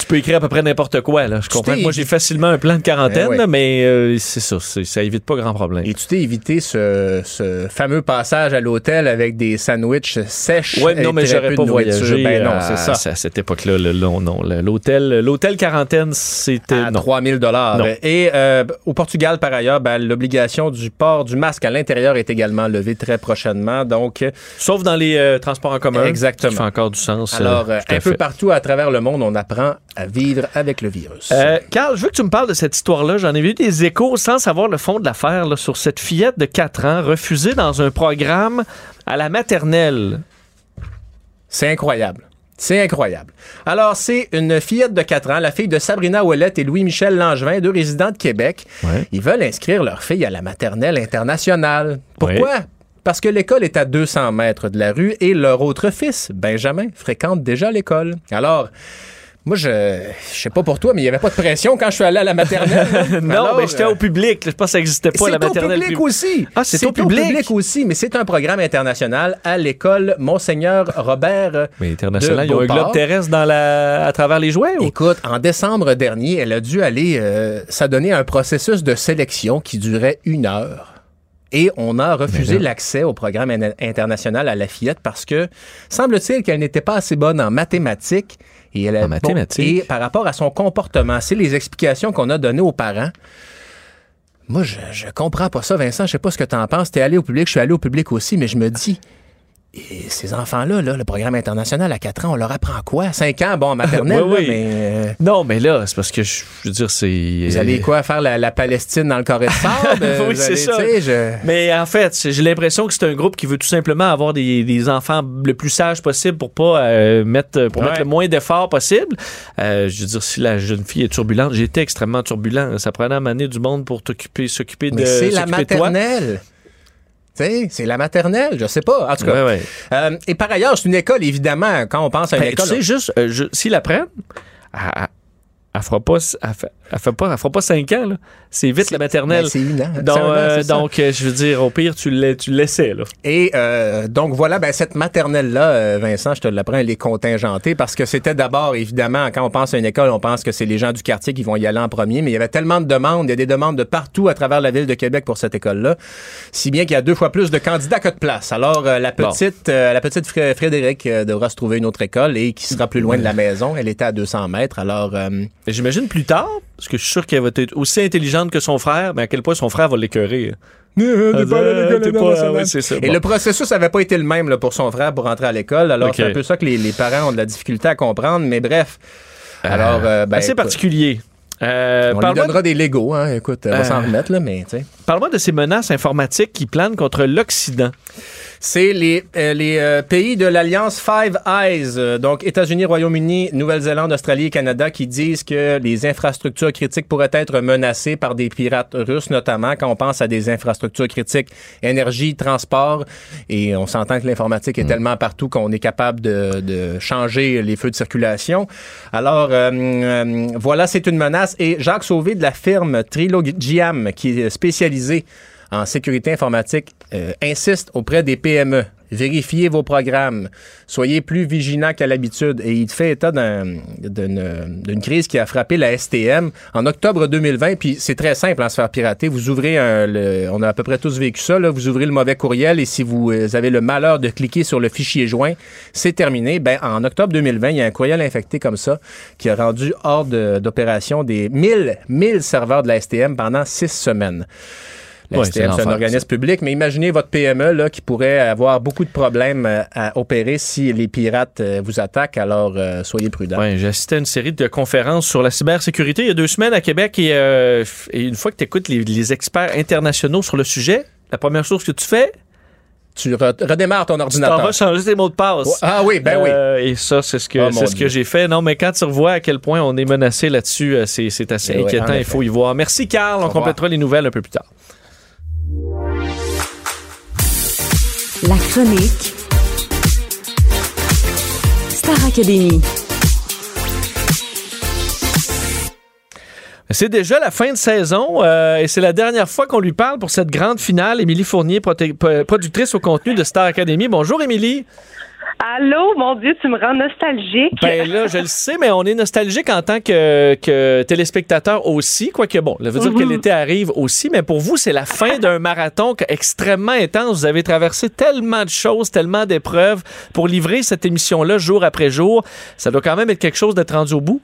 Tu peux écrire à peu près n'importe quoi. Là. Je comprends moi, j'ai facilement un plan de quarantaine, Eh ouais. mais euh, c'est ça, ça évite pas grand problème. Et tu t'es évité ce, ce fameux passage à l'hôtel avec des sandwichs sèches. Ouais, non, mais j'aurais pas voyagé Ben non, à, c'est ça. à cette époque-là. le- non, non, l'hôtel, l'hôtel quarantaine, c'était à non. 3000 dollars. Et euh, au Portugal, par ailleurs, ben, l'obligation du port du masque à l'intérieur est également levée très prochainement. Donc, Sauf dans les euh, transports en commun. Exactement. Ça fait encore du sens. alors, euh, un peu fait. partout à travers le monde, on apprend à vivre avec le virus. Euh, Carl, je veux que tu me parles de cette histoire-là. J'en ai vu des échos sans savoir le fond de l'affaire là, sur cette fillette de 4 ans refusée dans un programme à la maternelle. C'est incroyable. C'est incroyable. Alors, c'est une fillette de 4 ans, la fille de Sabrina Ouellette et Louis-Michel Langevin, deux résidents de Québec. Ils veulent inscrire leur fille à la maternelle internationale. Pourquoi? Parce que l'école est à 200 mètres de la rue et leur autre fils, Benjamin, fréquente déjà l'école. Alors, moi, je je sais pas pour toi, mais il n'y avait pas de pression quand je suis allé à la maternelle. non, Alors, mais j'étais euh, au public. Je pense que ça n'existait pas, la c'est au maternelle. public pub- aussi. Ah, c'est au public? aussi, mais c'est un programme international à l'école Monseigneur Robert. Mais international, de ils ont un globe terrestre dans la... à travers les jouets? ou? Écoute, en décembre dernier, elle a dû aller euh, s'adonner à un processus de sélection qui durait une heure. Et on a refusé l'accès au programme in- international à la fillette parce que semble-t-il qu'elle n'était pas assez bonne en mathématiques. Et, elle En mathématiques? et par rapport à son comportement, c'est les explications qu'on a données aux parents. Moi, je, je comprends pas ça, Vincent. Je sais pas ce que tu en penses. T'es allé au public, je suis allé au public aussi, mais je me dis, et ces enfants-là, là, le programme international à 4 ans, on leur apprend quoi? 5 ans, bon, en maternelle, Oui, là, oui. mais... euh, Non, mais là, c'est parce que je je veux dire, c'est. vous allez quoi, faire la, la Palestine dans le carré de sable? Euh, oui, c'est ça. je- Mais en fait, j'ai l'impression que c'est un groupe qui veut tout simplement avoir des, des enfants le plus sages possible pour pas euh, mettre pour Ouais. mettre le moins d'efforts possible. Euh, je veux dire, si la jeune fille est turbulente, j'étais extrêmement turbulent. Ça prenait à m'amener du monde pour t'occuper, s'occuper de. Mais c'est la de toi. C'est la maternelle, je sais pas. En tout cas. Ouais, ouais. Euh, et par ailleurs, c'est une école, évidemment, quand on pense à une Ben, école. Tu sais, juste, euh, je- s'ils la prennent, à- à- Elle fera pas, elle fait, elle fait pas, elle fera pas 5 ans, là. C'est vite la maternelle. Ben, c'est une an. Donc, euh, donc euh, je veux dire, au pire, tu le, tu laissais, là. Et euh, donc voilà, ben, cette maternelle-là, euh, Vincent, je te l'apprends, elle est contingentée parce que c'était d'abord, évidemment, quand on pense à une école, on pense que c'est les gens du quartier qui vont y aller en premier, mais il y avait tellement de demandes, il y a des demandes de partout à travers la ville de Québec pour cette école-là, si bien qu'il y a deux fois plus de candidats que de places. Alors euh, la petite, euh, la petite Fré- Frédéric euh, devra se trouver une autre école et qui sera plus loin de la maison. Elle était à 200 mètres, alors. Mais J'imagine plus tard, parce que je suis sûr qu'elle va être aussi intelligente que son frère, mais à quel point son frère va l'écœurer. Ah ça. Et le processus n'avait pas été le même là, pour son frère pour rentrer à l'école. Alors, c'est un peu ça que les, les parents ont de la difficulté à comprendre. Mais bref. Alors, euh, ben, Assez écoute, particulier. Euh, On lui donnera des Legos. Hein. Écoute, on va Euh. s'en remettre, là, mais tu sais. Parle-moi de ces menaces informatiques qui planent contre l'Occident. C'est les, euh, les euh, pays de l'Alliance Five Eyes, euh, donc États-Unis, Royaume-Uni, Nouvelle-Zélande, Australie et Canada, qui disent que les infrastructures critiques pourraient être menacées par des pirates russes, notamment quand on pense à des infrastructures critiques, énergie, transport. Et on s'entend que l'informatique est tellement partout qu'on est capable de, de changer les feux de circulation. Alors, voilà, c'est une menace. Et Jacques Sauvé de la firme Trilogiam, qui est spécialisée spécialisés en sécurité informatique euh, insiste auprès des PME. Vérifiez vos programmes. Soyez plus vigilants qu'à l'habitude. Et il fait état d'un- d'une d'une crise qui a frappé la STM en octobre 2020. Puis c'est très simple en se faire pirater. Vous ouvrez un, le- on a à peu près tous vécu ça. Là, vous ouvrez le mauvais courriel et si vous euh, avez le malheur de cliquer sur le fichier joint, c'est terminé. Ben en octobre 2020, il y a un courriel infecté comme ça qui a rendu hors d'opération des 1000 1000 serveurs de la STM pendant six semaines. La c'est STM, c'est un organisme public, mais imaginez votre PME là, qui pourrait avoir beaucoup de problèmes euh, à opérer si les pirates euh, vous attaquent. Alors, euh, soyez prudents. J'ai assisté à une série de conférences sur la cybersécurité il y a deux semaines à Québec et, euh, une fois que tu écoutes les, les experts internationaux sur le sujet, la première chose que tu fais, Tu re- redémarres ton tu ordinateur. vas changer tes mots de passe. Ouais, ah oui, ben oui. Euh, Et ça, c'est ce que, Oh, c'est ce que j'ai fait. Non, mais quand tu revois à quel point on est menacé là-dessus, c'est, c'est assez Eh inquiétant. Il faut y voir. Merci, Carl. On complétera les nouvelles un peu plus tard. La chronique Star Academy. C'est déjà la fin de saison euh, et c'est la dernière fois qu'on lui parle pour cette grande finale. Émilie Fournier, productrice au contenu de Star Academy. Bonjour, Émilie. Allô, mon Dieu, tu me rends nostalgique. Ben là, je le sais, mais on est nostalgique en tant que, que téléspectateur aussi. Quoique, bon, ça veut dire que Mhm. l'été arrive aussi, mais pour vous, c'est la fin d'un marathon extrêmement intense. Vous avez traversé tellement de choses, tellement d'épreuves pour livrer cette émission-là jour après jour. Ça doit quand même être quelque chose d'être rendu au bout.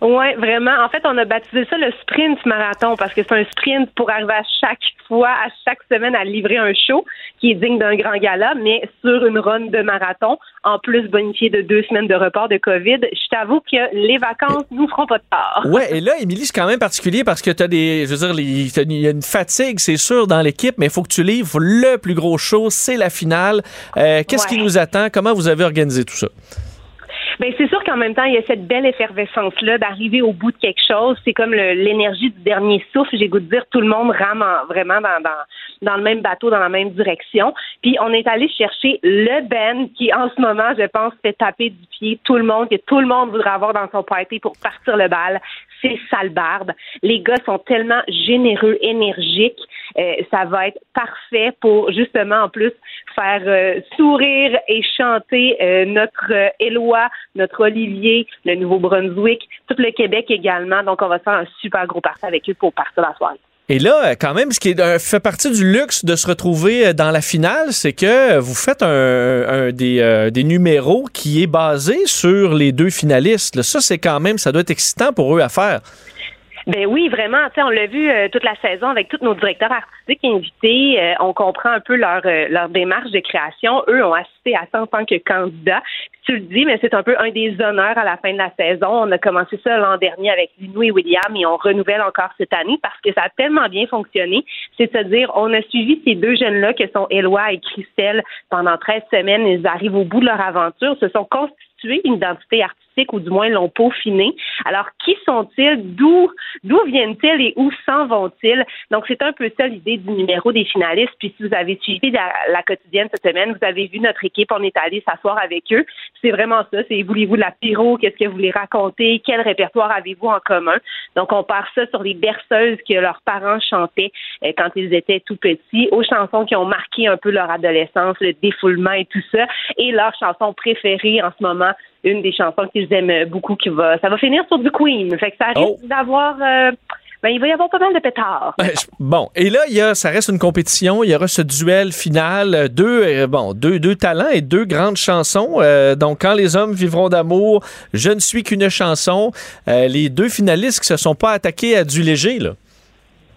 Oui, vraiment. En fait, on a baptisé ça le sprint marathon parce que c'est un sprint pour arriver à chaque fois, à chaque semaine, à livrer un show qui est digne d'un grand gala, mais sur une run de marathon, en plus bonifié de deux semaines de report de COVID. Je t'avoue que les vacances nous feront pas de tort. Ouais, et là, Émilie, c'est quand même particulier parce que tu as des. Je veux dire, il y a une fatigue, c'est sûr, dans l'équipe, mais il faut que tu livres le plus gros show, c'est la finale. Euh, Qu'est-ce qui nous attend? Comment vous avez organisé tout ça? Ben c'est sûr qu'en même temps, il y a cette belle effervescence-là d'arriver au bout de quelque chose. C'est comme l'énergie du dernier souffle. J'ai goût de dire tout le monde rame en- vraiment dans, le même bateau, dans la même direction. Puis on est allé chercher le Ben qui, en ce moment, je pense, fait taper du pied tout le monde, que tout le monde voudrait avoir dans son party pour partir le bal. C'est Salbarbe. Les gars sont tellement généreux, énergiques. Euh, ça va être parfait pour justement en plus faire euh, sourire et chanter euh, notre Éloi, notre Olivier, le Nouveau-Brunswick, tout le Québec également. Donc on va faire un super gros party avec eux pour partir la soirée. Et là, quand même, ce qui fait partie du luxe de se retrouver euh, dans la finale, c'est que vous faites un, euh, des numéros qui est basé sur les deux finalistes. Ça, c'est quand même, ça doit être excitant pour eux à faire. Ben oui, vraiment. On l'a vu euh, toute la saison avec tous nos directeurs artistiques invités. Euh, on comprend un peu leur euh, leur démarche de création. Eux ont assisté à ça en tant que candidats. Tu le dis, mais c'est un peu un des honneurs à la fin de la saison. On a commencé ça l'an dernier avec Lino et William et on renouvelle encore cette année parce que ça a tellement bien fonctionné. C'est-à-dire, on a suivi ces deux jeunes-là que sont Éloi et Christelle pendant 13 semaines. Ils arrivent au bout de leur aventure, se sont constitués une identité artistique ou du moins l'ont peaufiné. Alors, qui sont-ils? D'où d'où viennent-ils et où s'en vont-ils? Donc, c'est un peu ça l'idée du numéro des finalistes. Puis, si vous avez suivi la, la quotidienne cette semaine, vous avez vu notre équipe, on est allé s'asseoir avec eux. C'est vraiment ça. C'est voulez-vous de la pyro? Qu'est-ce que vous voulez raconter? Quel répertoire avez-vous en commun? Donc, on part ça sur les berceuses que leurs parents chantaient euh, quand ils étaient tout petits, aux chansons qui ont marqué un peu leur adolescence, le défoulement et tout ça, et leur chanson préférée en ce moment, une des chansons qu'ils aiment beaucoup, qui va, ça va finir sur du Queen. Fait que ça risque Oh. d'avoir, euh, ben, il va y avoir pas mal de pétards. Ben, je- Bon, et là, il y a, ça reste une compétition. Il y aura ce duel final. euh, Deux, euh, bon, deux, deux talents et deux grandes chansons. Euh, donc, quand les hommes vivront d'amour, je ne suis qu'une chanson. Euh, les deux finalistes qui se sont pas attaqués à du léger, là.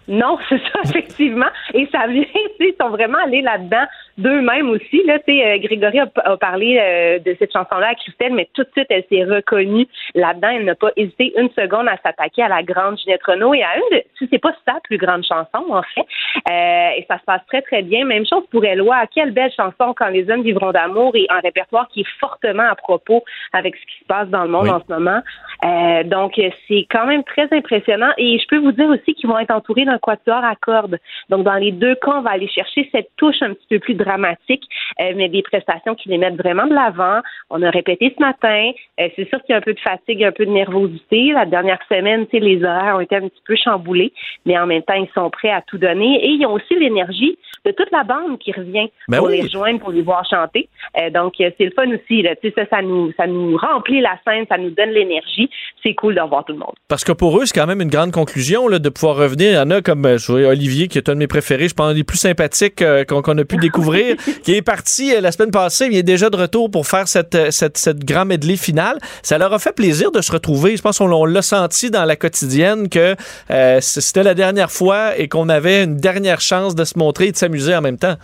Non, c'est ça, effectivement. Et ça vient, ils sont vraiment allés là-dedans d'eux-mêmes aussi. Là, tu sais, euh, Grégory a, a parlé euh, de cette chanson-là à Christelle, mais tout de suite, elle s'est reconnue là-dedans. Elle n'a pas hésité une seconde à s'attaquer à la grande Ginette Renault et à une de, si c'est pas sa plus grande chanson, en fait. Euh, et ça se passe très, très bien. Même chose pour Eloi. Quelle belle chanson quand les hommes vivront d'amour et un répertoire qui est fortement à propos avec ce qui se passe dans le monde Oui. en ce moment. Euh, donc, c'est quand même très impressionnant. Et je peux vous dire aussi qu'ils vont être entourés d'un quatuor à cordes. Donc, dans les deux cas, on va aller chercher cette touche un petit peu plus dramatique, euh, mais des prestations qui les mettent vraiment de l'avant. On a répété ce matin. Euh, c'est sûr qu'il y a un peu de fatigue, un peu de nervosité. La dernière semaine, les horaires ont été un petit peu chamboulés, mais en même temps, ils sont prêts à tout donner. Et ils ont aussi l'énergie de toute la bande qui revient Ben pour oui. les rejoindre, pour les voir chanter. Euh, donc, c'est le fun aussi. Là. Ça, ça nous, ça nous remplit la scène, ça nous donne l'énergie. C'est cool de revoir tout le monde. Parce que pour eux, c'est quand même une grande conclusion là, de pouvoir revenir. Il y en a comme je vois Olivier, qui est un de mes préférés, je pense, des plus sympathiques euh, qu'on qu'on a pu découvrir, qui est parti euh, la semaine passée, il est déjà de retour pour faire cette, euh, cette, medley finale. Ça leur a fait plaisir de se retrouver. Je pense qu'on on l'a senti dans la quotidienne que euh, c'était la dernière fois et qu'on avait une dernière chance de se montrer et de s'amuser en même temps.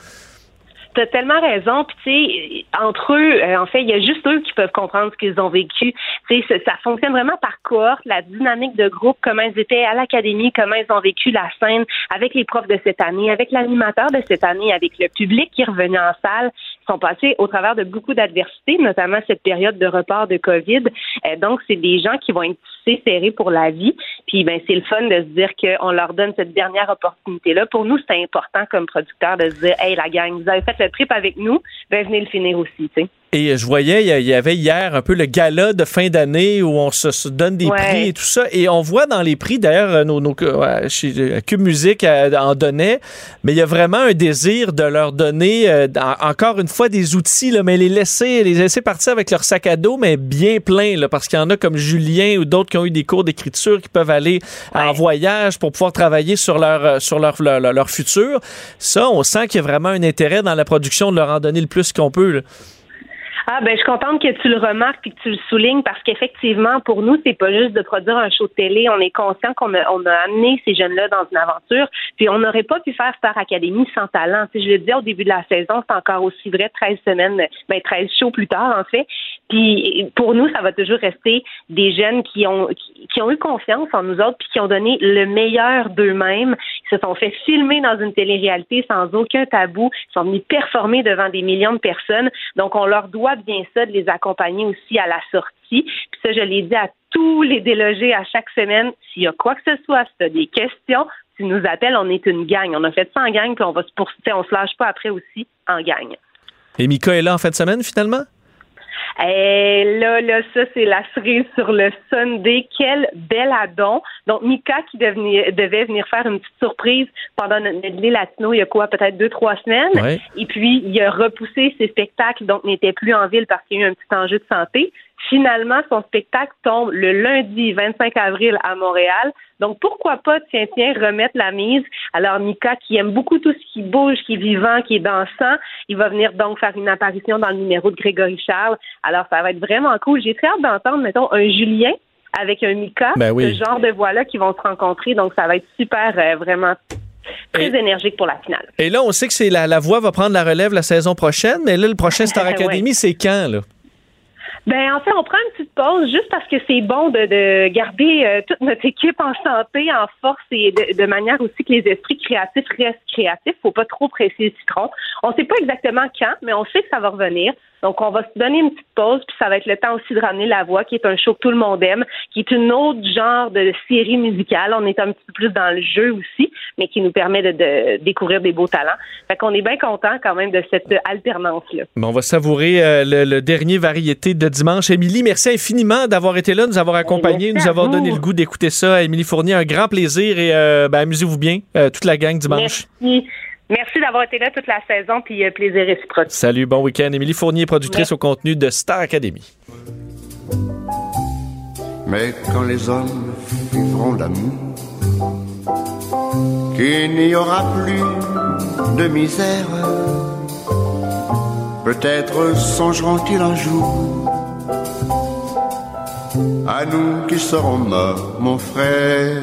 T'as tellement raison. Puis tu sais, entre eux, euh, en fait, il y a juste eux qui peuvent comprendre ce qu'ils ont vécu. Tu ça, fonctionne vraiment par cohorte, la dynamique de groupe, comment ils étaient à l'académie, comment ils ont vécu la scène avec les profs de cette année, avec l'animateur de cette année, avec le public qui revenu en salle. Sont passés au travers de beaucoup d'adversités, notamment cette période de report de COVID. Euh, donc, c'est des gens qui vont être tissés serrés pour la vie. Puis, ben, c'est le fun de se dire qu'on leur donne cette dernière opportunité-là. Pour nous, c'est important comme producteur de se dire, hey, la gang, vous avez fait le trip avec nous, ben, venez le finir aussi, tu sais. Et je voyais, il y avait hier un peu le gala de fin d'année où on se, se donne des Ouais. prix et tout ça. Et on voit dans les prix, d'ailleurs, euh, nos, nos- chez euh, Cube Musique euh, en donnait, mais il y a vraiment un désir de leur donner, euh, en- encore une fois, des outils, là, mais les laisser, les laisser partir avec leur sac à dos, mais bien plein, là, parce qu'il y en a comme Julien ou d'autres qui ont eu des cours d'écriture qui peuvent aller en voyage pour pouvoir travailler sur leur, sur leur, leur, leur- leur futur. Ça, on sent qu'il y a vraiment un intérêt dans la production de leur en donner le plus qu'on peut. là. Ah ben je suis contente que tu le remarques et que tu le soulignes parce qu'effectivement pour nous c'est pas juste de produire un show de télé, on est conscient qu'on a on a amené ces jeunes-là dans une aventure, puis on n'aurait pas pu faire Star Academy sans talent. Tu sais, je le disais au début de la saison, c'est encore aussi vrai 13 semaines, ben 13 shows plus tard en fait. Puis pour nous ça va toujours rester des jeunes qui ont qui, ont eu confiance en nous autres puis qui ont donné le meilleur d'eux-mêmes, ils se sont fait filmer dans une télé-réalité sans aucun tabou, ils sont venus performer devant des millions de personnes. Donc on leur doit bien ça de les accompagner aussi à la sortie. Puis ça, je l'ai dit à tous les délogés à chaque semaine. S'il y a quoi que ce soit, si tu as des questions, tu nous appelles, on est une gang. On a fait ça en gang, puis on va se poursuivre, on se lâche pas après aussi en gang. Et Mika est là en fin de semaine, finalement? Et là, là, ça, c'est la cerise sur le Sunday. Quel bel addon. Donc, Mika qui devenait- devait venir faire une petite surprise pendant notre medley latino il y a quoi, peut-être deux, trois semaines. Ouais. Et puis, il a repoussé ses spectacles, donc n'était plus en ville parce qu'il y a eu un petit enjeu de santé. Finalement, son spectacle tombe le lundi 25 avril à Montréal. Donc, pourquoi pas, tiens, tiens, remettre la mise? Alors, Mika, qui aime beaucoup tout ce qui bouge, qui est vivant, qui est dansant, il va venir donc faire une apparition dans le numéro de Grégory Charles. Alors, ça va être vraiment cool. J'ai très hâte d'entendre, mettons, un Julien avec un Mika, Ben oui. ce genre de voix-là qui vont se rencontrer. Donc, ça va être super, euh, vraiment très énergique pour la finale. Et là, on sait que c'est la, la voix va prendre la relève la saison prochaine, mais là, le prochain Star Ouais. Academy, c'est quand, là? Ben en fait, on prend une petite pause juste parce que c'est bon de, de garder euh, toute notre équipe en santé, en force et de, manière aussi que les esprits créatifs restent créatifs. Faut pas trop presser le citron. On sait pas exactement quand, mais on sait que ça va revenir. Donc, on va se donner une petite pause, puis ça va être le temps aussi de ramener La Voix, qui est un show que tout le monde aime, qui est une autre genre de série musicale. On est un petit peu plus dans le jeu aussi, mais qui nous permet de, de découvrir des beaux talents. Fait qu'on est bien content quand même de cette alternance-là. Bon, on va savourer euh, le, le dernier variété de dimanche. Émilie, merci infiniment d'avoir été là, nous avoir accompagnés, nous avoir donné le goût d'écouter ça. Émilie Fournier, un grand plaisir et euh, ben, amusez-vous bien, euh, toute la gang dimanche. Merci. Merci d'avoir été là toute la saison, puis euh, plaisir réciproque. Salut, bon week-end. Émilie Fournier, productrice au contenu de Star Academy. Mais quand les hommes vivront d'amour, qu'il n'y aura plus de misère, peut-être songeront-ils un jour à nous qui serons morts, mon frère.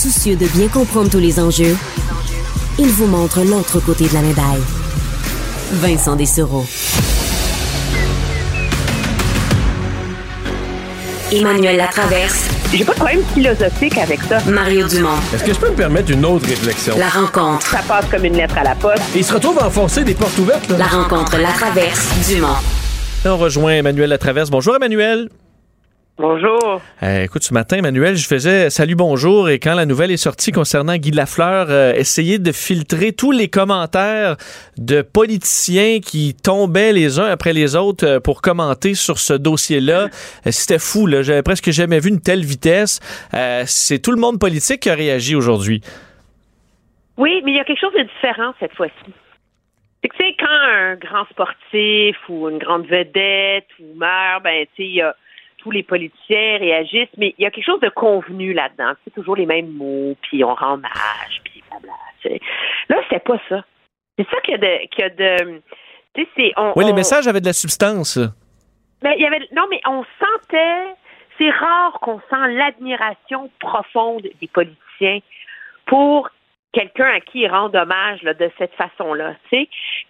Soucieux de bien comprendre tous les enjeux, il vous montre l'autre côté de la médaille. Vincent Dessereau. Emmanuel Latraverse. J'ai pas de problème philosophique avec ça. Mario Dumont. Est-ce que je peux me permettre une autre réflexion? La rencontre. Ça passe comme une lettre à la poste. Il se retrouve à enfoncer des portes ouvertes. Là. La rencontre Latraverse. Dumont. On rejoint Emmanuel Latraverse. Bonjour Emmanuel. Bonjour. Euh, écoute, ce matin, Emmanuel, je faisais salut bonjour et quand la nouvelle est sortie concernant Guy Lafleur, euh, essayer de filtrer tous les commentaires de politiciens qui tombaient les uns après les autres euh, pour commenter sur ce dossier-là. Euh, C'était fou, là. J'avais presque jamais vu une telle vitesse. C'est tout le monde politique qui a réagi aujourd'hui. Oui, mais il y a quelque chose de différent cette fois-ci. C'est que, tu sais, quand un grand sportif ou une grande vedette ou meurt, ben, tu sais, il y a tous les politiciens réagissent, mais il y a quelque chose de convenu là-dedans. C'est toujours les mêmes mots, puis on rend hommage, puis blabla. Là, c'était pas ça. C'est ça qu'il y a de... qu'il y a de on- Oui, les messages avaient de la substance. mais il y avait non, mais on sentait. C'est rare qu'on sent l'admiration profonde des politiciens pour quelqu'un à qui ils rendent hommage là, de cette façon-là.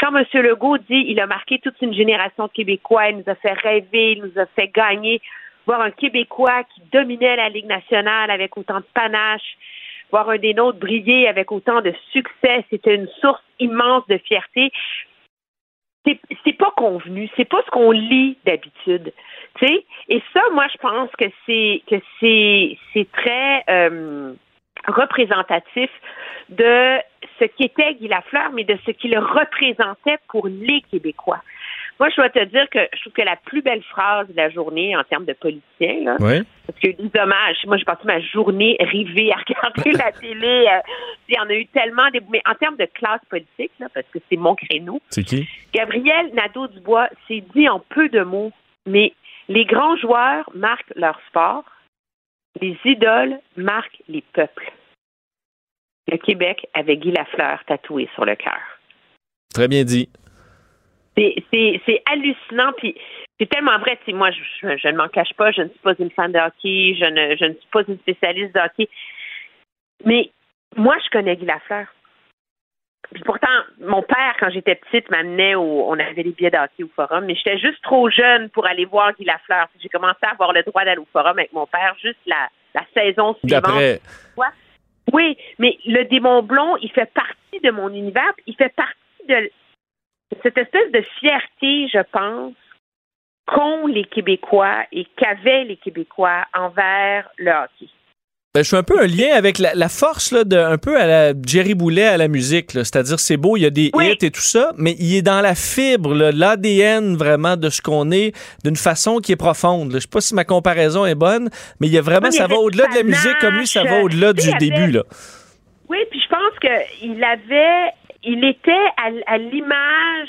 Quand M. Legault dit il a marqué toute une génération de Québécois, il nous a fait rêver, il nous a fait gagner, voir un Québécois qui dominait la Ligue nationale avec autant de panache, voir un des nôtres briller avec autant de succès, c'était une source immense de fierté c'est pas convenu, c'est pas ce qu'on lit d'habitude. Et ça, moi, je pense que c'est que c'est c'est très euh, représentatif de ce qu'était Guy Lafleur, mais de ce qu'il représentait pour les Québécois. Moi, je dois te dire que je trouve que la plus belle phrase de la journée en termes de politiciens, là, Oui. parce que les hommages, moi, j'ai passé ma journée rivée à regarder la télé. euh, il y en a eu tellement des. Mais en termes de classe politique, là, parce que c'est mon créneau, C'est qui? Gabriel Nadeau-Dubois s'est dit en peu de mots, mais les grands joueurs marquent leur sport, les idoles marquent les peuples. Le Québec avait Guy Lafleur tatoué sur le cœur. Très bien dit. C'est- hallucinant, puis c'est tellement vrai. Tu sais, moi, je, je- je ne m'en cache pas, je ne suis pas une fan de hockey, je ne, je ne suis pas une spécialiste de hockey. Mais moi, je connais Guy Lafleur. Puis pourtant, mon père, quand j'étais petite, m'amenait au. On avait les billets d'hockey au forum, mais j'étais juste trop jeune pour aller voir Guy Lafleur. J'ai commencé à avoir le droit d'aller au forum avec mon père juste la, la saison suivante. D'après. Oui, mais le démon blond, il fait partie de mon univers. Il fait partie de cette espèce de fierté, je pense, qu'ont les Québécois et qu'avaient les Québécois envers le hockey. Ben, je fais un peu un lien avec la, la force là, de un peu à la Jerry Boulet à la musique. C'est-à-dire, c'est beau, il y a des hits et tout ça, mais il est dans la fibre, l'ADN vraiment de ce qu'on est, d'une façon qui est profonde. là. Je sais pas si ma comparaison est bonne, mais il y a vraiment, Oui, ça va au-delà de la musique comme lui, ça va au-delà du avait- début. Là. Oui, puis je pense qu'il avait, il était à, à l'image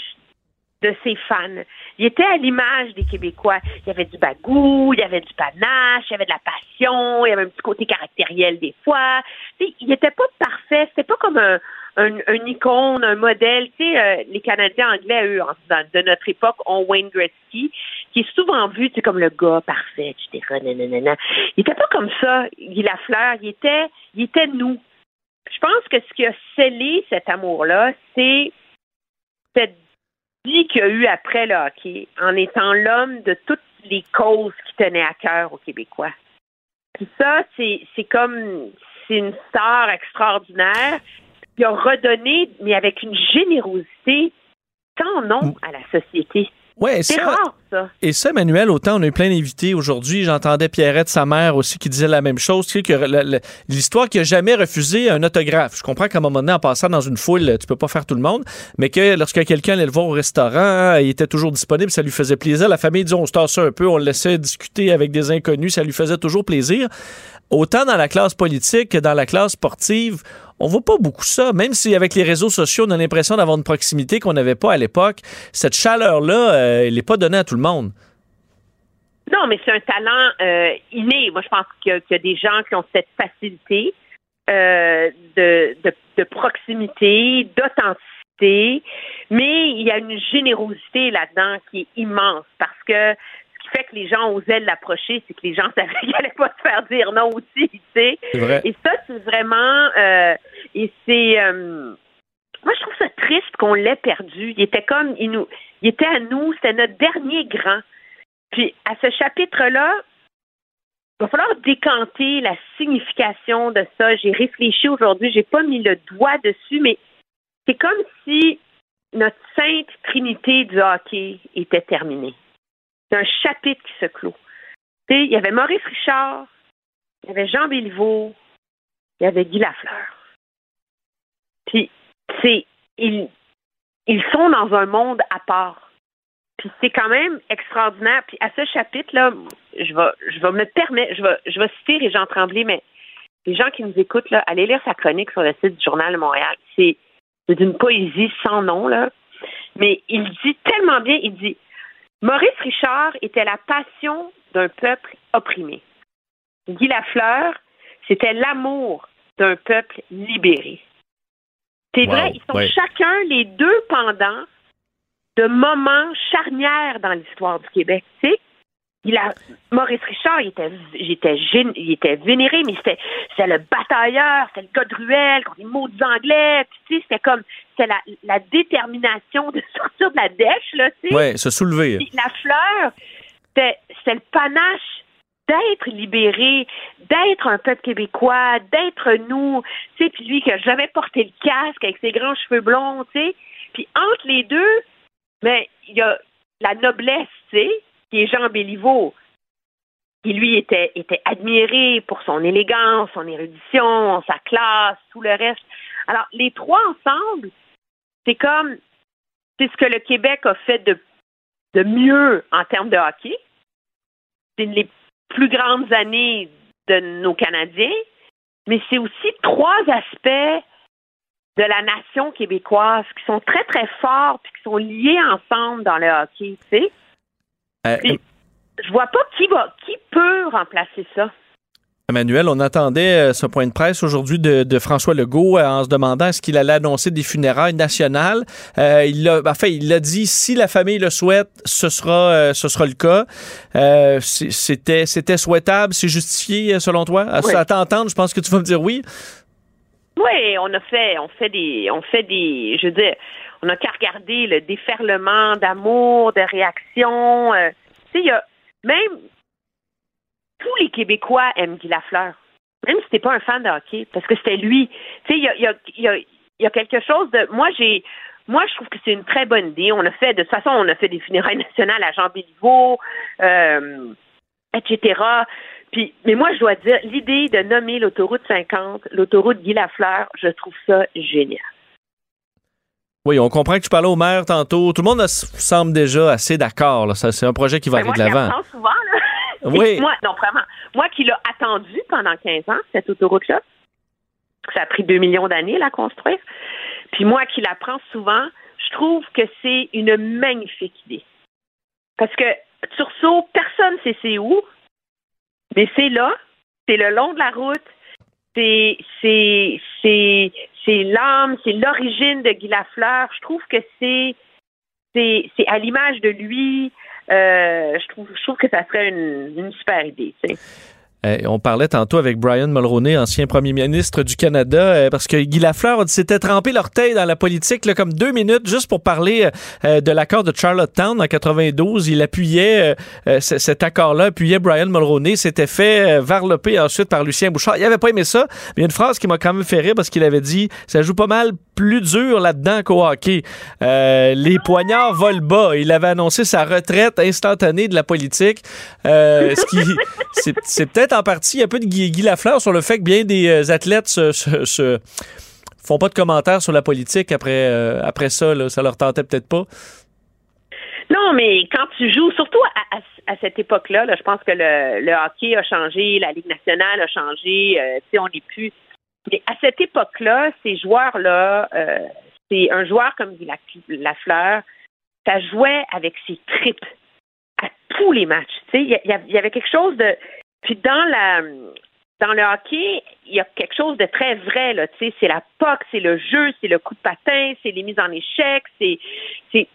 de ses fans. Il était à l'image des Québécois. Il y avait du bagou, il y avait du panache, il y avait de la passion, il y avait un petit côté caractériel des fois. Tu sais, il n'était pas parfait. C'était pas comme un, un, un icône, un modèle. Euh, les Canadiens anglais, eux, de notre époque, ont Wayne Gretzky, qui est souvent vu, comme le gars parfait, etc. nanana. Il était pas comme ça, Guy Lafleur. Il était, il était nous. Je pense que ce qui a scellé cet amour-là, c'est cette vie qu'il y a eu après le hockey, en étant l'homme de toutes les causes qui tenaient à cœur aux Québécois. Puis ça, c'est c'est comme, c'est une star extraordinaire qui a redonné, mais avec une générosité sans nom à la société. Ouais, c'est ça- rare, ça. Et ça, Emmanuel, autant on a eu plein d'invités aujourd'hui. J'entendais Pierrette, sa mère aussi, qui disait la même chose. Tu sais, que l'histoire qui a jamais refusé un autographe. Je comprends qu'à un moment donné, en passant dans une foule, tu peux pas faire tout le monde, mais que lorsque quelqu'un allait le voir au restaurant, il était toujours disponible, ça lui faisait plaisir. La famille, disons, on se tassait un peu, on le laissait discuter avec des inconnus, ça lui faisait toujours plaisir. Autant dans la classe politique que dans la classe sportive, on voit pas beaucoup ça. Même si avec les réseaux sociaux, on a l'impression d'avoir une proximité qu'on n'avait pas à l'époque, cette chaleur-là, euh, elle n'est pas donnée à tout le monde. Non, mais c'est un talent euh, inné. Moi, je pense qu'il y, a- des gens qui ont cette facilité euh, de, de, proximité, d'authenticité, mais il y a une générosité là-dedans qui est immense parce que fait que les gens osaient l'approcher, c'est que les gens savaient qu'il n'allait pas se faire dire non aussi, tu sais. Et ça, c'est vraiment... euh, et c'est... euh, moi, je trouve ça triste qu'on l'ait perdu. Il était comme... Il, nous, il était à nous, c'était notre dernier grand. Puis à ce chapitre-là, il va falloir décanter la signification de ça. J'ai réfléchi aujourd'hui, j'ai pas mis le doigt dessus, mais c'est comme si notre sainte trinité du hockey était terminée. C'est un chapitre qui se clôt. Il y avait Maurice Richard, il y avait Jean Béliveau, il y avait Guy Lafleur. Puis c'est ils, ils sont dans un monde à part. Puis c'est quand même extraordinaire. Puis à ce chapitre-là, je vais, je vais me permettre, je vais, je vais citer Régent Tremblay, mais les gens qui nous écoutent, là, allez lire sa chronique sur le site du Journal de Montréal. C'est, c'est d'une poésie sans nom, là. Mais il dit tellement bien, il dit Maurice Richard était la passion d'un peuple opprimé. Guy Lafleur, c'était l'amour d'un peuple libéré. C'est Wow, vrai, ils sont ouais. chacun les deux pendants de moments charnières dans l'histoire du Québec. Il a, Maurice Richard, il était, j'étais il était vénéré, mais c'était, c'était le batailleur, c'était le gars de ruelle contre les maudits anglais. Tu sais, c'était comme, c'était la, la détermination de sortir de la dèche, là, tu sais. Ouais, se soulever. Puis la fleur, c'était c'était le panache d'être libéré, d'être un peuple québécois, d'être nous. Tu sais, puis lui qui a jamais porté le casque avec ses grands cheveux blonds, tu sais. Puis entre les deux, mais il y a la noblesse, tu sais, qui est Jean Béliveau, qui lui était, admiré pour son élégance, son érudition, sa classe, tout le reste. Alors, les trois ensemble, c'est comme, c'est ce que le Québec a fait de, mieux en termes de hockey. C'est les plus grandes années de nos Canadiens, mais c'est aussi trois aspects de la nation québécoise qui sont très, très forts puis qui sont liés ensemble dans le hockey, tu sais. Euh, Puis, je vois pas qui va, qui peut remplacer ça. Emmanuel, on attendait euh, ce point de presse aujourd'hui de, de François Legault euh, en se demandant est-ce qu'il allait annoncer des funérailles nationales. Euh, il enfin, l'a dit si la famille le souhaite, ce sera, euh, ce sera le cas. Euh, c'était, c'était souhaitable, c'est justifié selon toi? À, Oui. à t'entendre, je pense que tu vas me dire oui. Oui, on a fait, on fait des, on fait des, je veux dire, on a qu'à regarder le déferlement d'amour, de réaction. euh, tu sais, il y a même tous les Québécois aiment Guy Lafleur, même si t'es pas un fan de hockey, parce que c'était lui. Tu sais, il y a, y, a, y a quelque chose de, moi j'ai, moi je trouve que c'est une très bonne idée. On a fait, de toute façon, on a fait des funérailles nationales à Jean Béliveau, euh, etc. Puis, mais moi, je dois dire, l'idée de nommer l'autoroute 50, l'autoroute Guy Lafleur, je trouve ça génial. Oui, on comprend que tu parlais au maire tantôt. Tout le monde a- semble déjà assez d'accord. C'est un projet qui va Ben, aller moi, de l'avant. l'apprends souvent, là. Oui. moi, non, vraiment. Moi qui l'ai attendu pendant 15 ans, cette autoroute-là, ça a pris 2 millions d'années la construire. Puis moi qui l'apprends souvent, je trouve que c'est une magnifique idée. Parce que Tursault, personne ne sait c'est où, mais c'est là, c'est le long de la route, c'est c'est c'est c'est l'âme, c'est l'origine de Guy Lafleur. Je trouve que c'est c'est c'est à l'image de lui. Euh, je trouve je trouve que ça serait une, une super idée. tu sais. Euh, on parlait tantôt avec Brian Mulroney, ancien premier ministre du Canada, euh, parce que Guy Lafleur s'était trempé l'orteil dans la politique là, comme deux minutes juste pour parler euh, de l'accord de Charlottetown en 92. Il appuyait euh, euh, cet accord-là, appuyait Brian Mulroney, s'était fait euh, varloper ensuite par Lucien Bouchard. Il avait pas aimé ça, mais il y a une phrase qui m'a quand même fait rire parce qu'il avait dit ça joue pas mal plus dur là-dedans qu'au hockey. Euh, les poignards volent bas. Il avait annoncé sa retraite instantanée de la politique. Euh, ce qui, c'est, c'est en partie un peu de Guy, Lafleur sur le fait que bien des euh, athlètes se, se- font pas de commentaires sur la politique après, euh, après ça. Là. Ça leur tentait peut-être pas. Non, mais quand tu joues, surtout à, cette époque-là, là, je pense que le, hockey a changé, la Ligue nationale a changé, euh, tu sais, on n'est plus. Mais à cette époque-là, ces joueurs-là, euh, c'est un joueur comme dit la, Lafleur, ça jouait avec ses tripes à tous les matchs. Il y avait quelque chose de. Puis dans la dans le hockey, il y a quelque chose de très vrai là. Tu sais, c'est la puck, c'est le jeu, c'est le coup de patin, c'est les mises en échec, c'est c'est.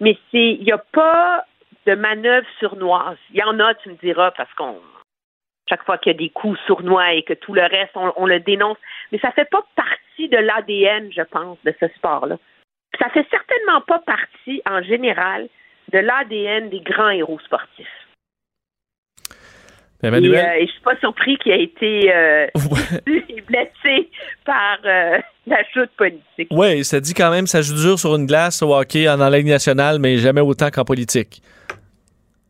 Mais c'est il n'y a pas de manœuvre sournoise. Il y en a, tu me diras, parce qu'on chaque fois qu'il y a des coups sournois et que tout le reste, on, on le dénonce. Mais ça fait pas partie de l'ADN, je pense, de ce sport-là. Ça fait certainement pas partie, en général, de l'ADN des grands héros sportifs. Emmanuel? Et, euh, et je suis pas surpris qu'il ait été euh, blessé par euh, la chute politique. Oui, ça dit quand même ça joue dur sur une glace au hockey en, en Ligue nationale, mais jamais autant qu'en politique.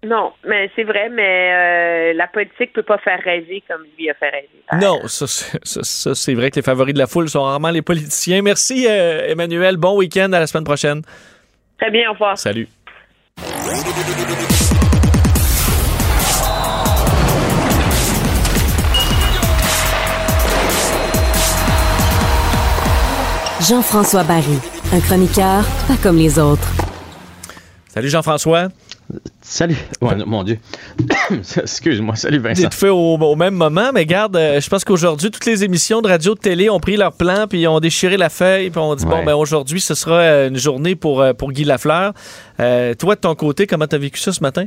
Non, mais c'est vrai, mais euh, la politique peut pas faire rêver comme lui a fait rêver. Non, ça, c'est- ça, ça, c'est vrai que les favoris de la foule sont rarement les politiciens. Merci, Emmanuel. Bon week-end. À la semaine prochaine. Très bien, au revoir. Salut. Jean-François Barry, un chroniqueur pas comme les autres. Salut Jean-François. Salut. Ouais, mon Dieu. Excuse-moi. Salut Vincent. C'est tout fait au, au même moment, mais garde, euh, je pense qu'aujourd'hui, toutes les émissions de radio de télé ont pris leur plan, puis ils ont déchiré la feuille, puis on dit, bon, ben aujourd'hui, ce sera euh, une journée pour, euh, pour Guy Lafleur. Euh, toi, de ton côté, comment t'as vécu ça ce matin?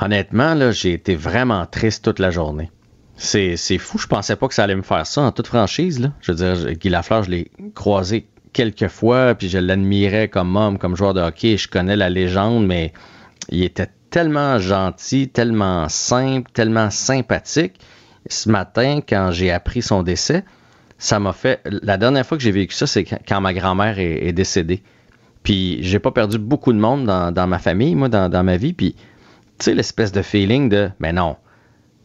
Honnêtement, là, j'ai été vraiment triste toute la journée. C'est, fou, je pensais pas que ça allait me faire ça en toute franchise. Je veux dire, Guy Lafleur, je l'ai croisé quelques fois, puis je l'admirais comme homme, comme joueur de hockey. Je connais la légende, mais il était tellement gentil, tellement simple, tellement sympathique. Ce matin, quand j'ai appris son décès, ça m'a fait. La dernière fois que j'ai vécu ça, c'est quand ma grand-mère est, décédée. Puis j'ai pas perdu beaucoup de monde dans, dans ma famille, moi, dans, dans ma vie. Puis tu sais, l'espèce de feeling de, mais non,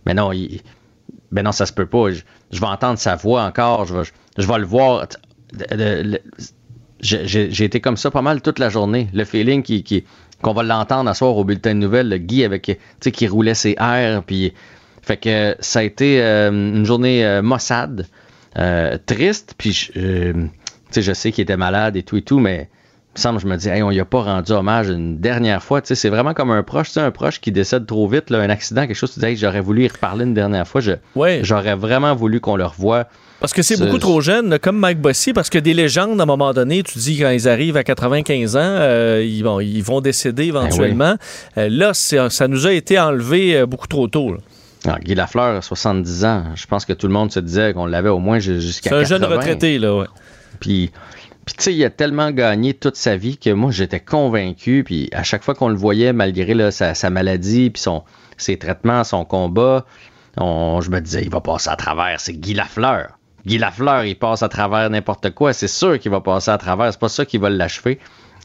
mais non, il, ben non, ça se peut pas. Je, je vais entendre sa voix encore, je vais, je, vais le voir. J'ai été comme ça pas mal toute la journée. Le feeling qui, qui- qu'on va l'entendre à soir au bulletin de nouvelles, le Guy avec, qui roulait ses airs, puis fait que ça a été euh, une journée euh, maussade, euh, triste, puis je, euh, je sais qu'il était malade et tout et tout, mais semble, je me dis, hey, on y a pas rendu hommage une dernière fois. Tu sais, c'est vraiment comme un proche, tu sais, un proche qui décède trop vite, là, un accident, quelque chose, tu dis, hey, j'aurais voulu y reparler une dernière fois. Je, J'aurais vraiment voulu qu'on le revoie. Parce que c'est Ce- beaucoup trop jeune, comme Mike Bossy, parce que des légendes, à un moment donné, tu dis quand ils arrivent à 95 ans, euh, ils, vont, ils vont décéder éventuellement. Euh, là, ça nous a été enlevé euh, beaucoup trop tôt. là. Alors, Guy Lafleur, 70 ans, je pense que tout le monde se disait qu'on l'avait au moins ju- jusqu'à C'est un 80. jeune retraité, là, ouais. Puis, puis tu sais, il a tellement gagné toute sa vie que moi, j'étais convaincu. Puis à chaque fois qu'on le voyait, malgré là, sa, maladie, puis son, ses traitements, son combat, on- je me disais, il va passer à travers. C'est Guy Lafleur. Guy Lafleur, il passe à travers n'importe quoi. C'est sûr qu'il va passer à travers. C'est pas ça qui va l'achever.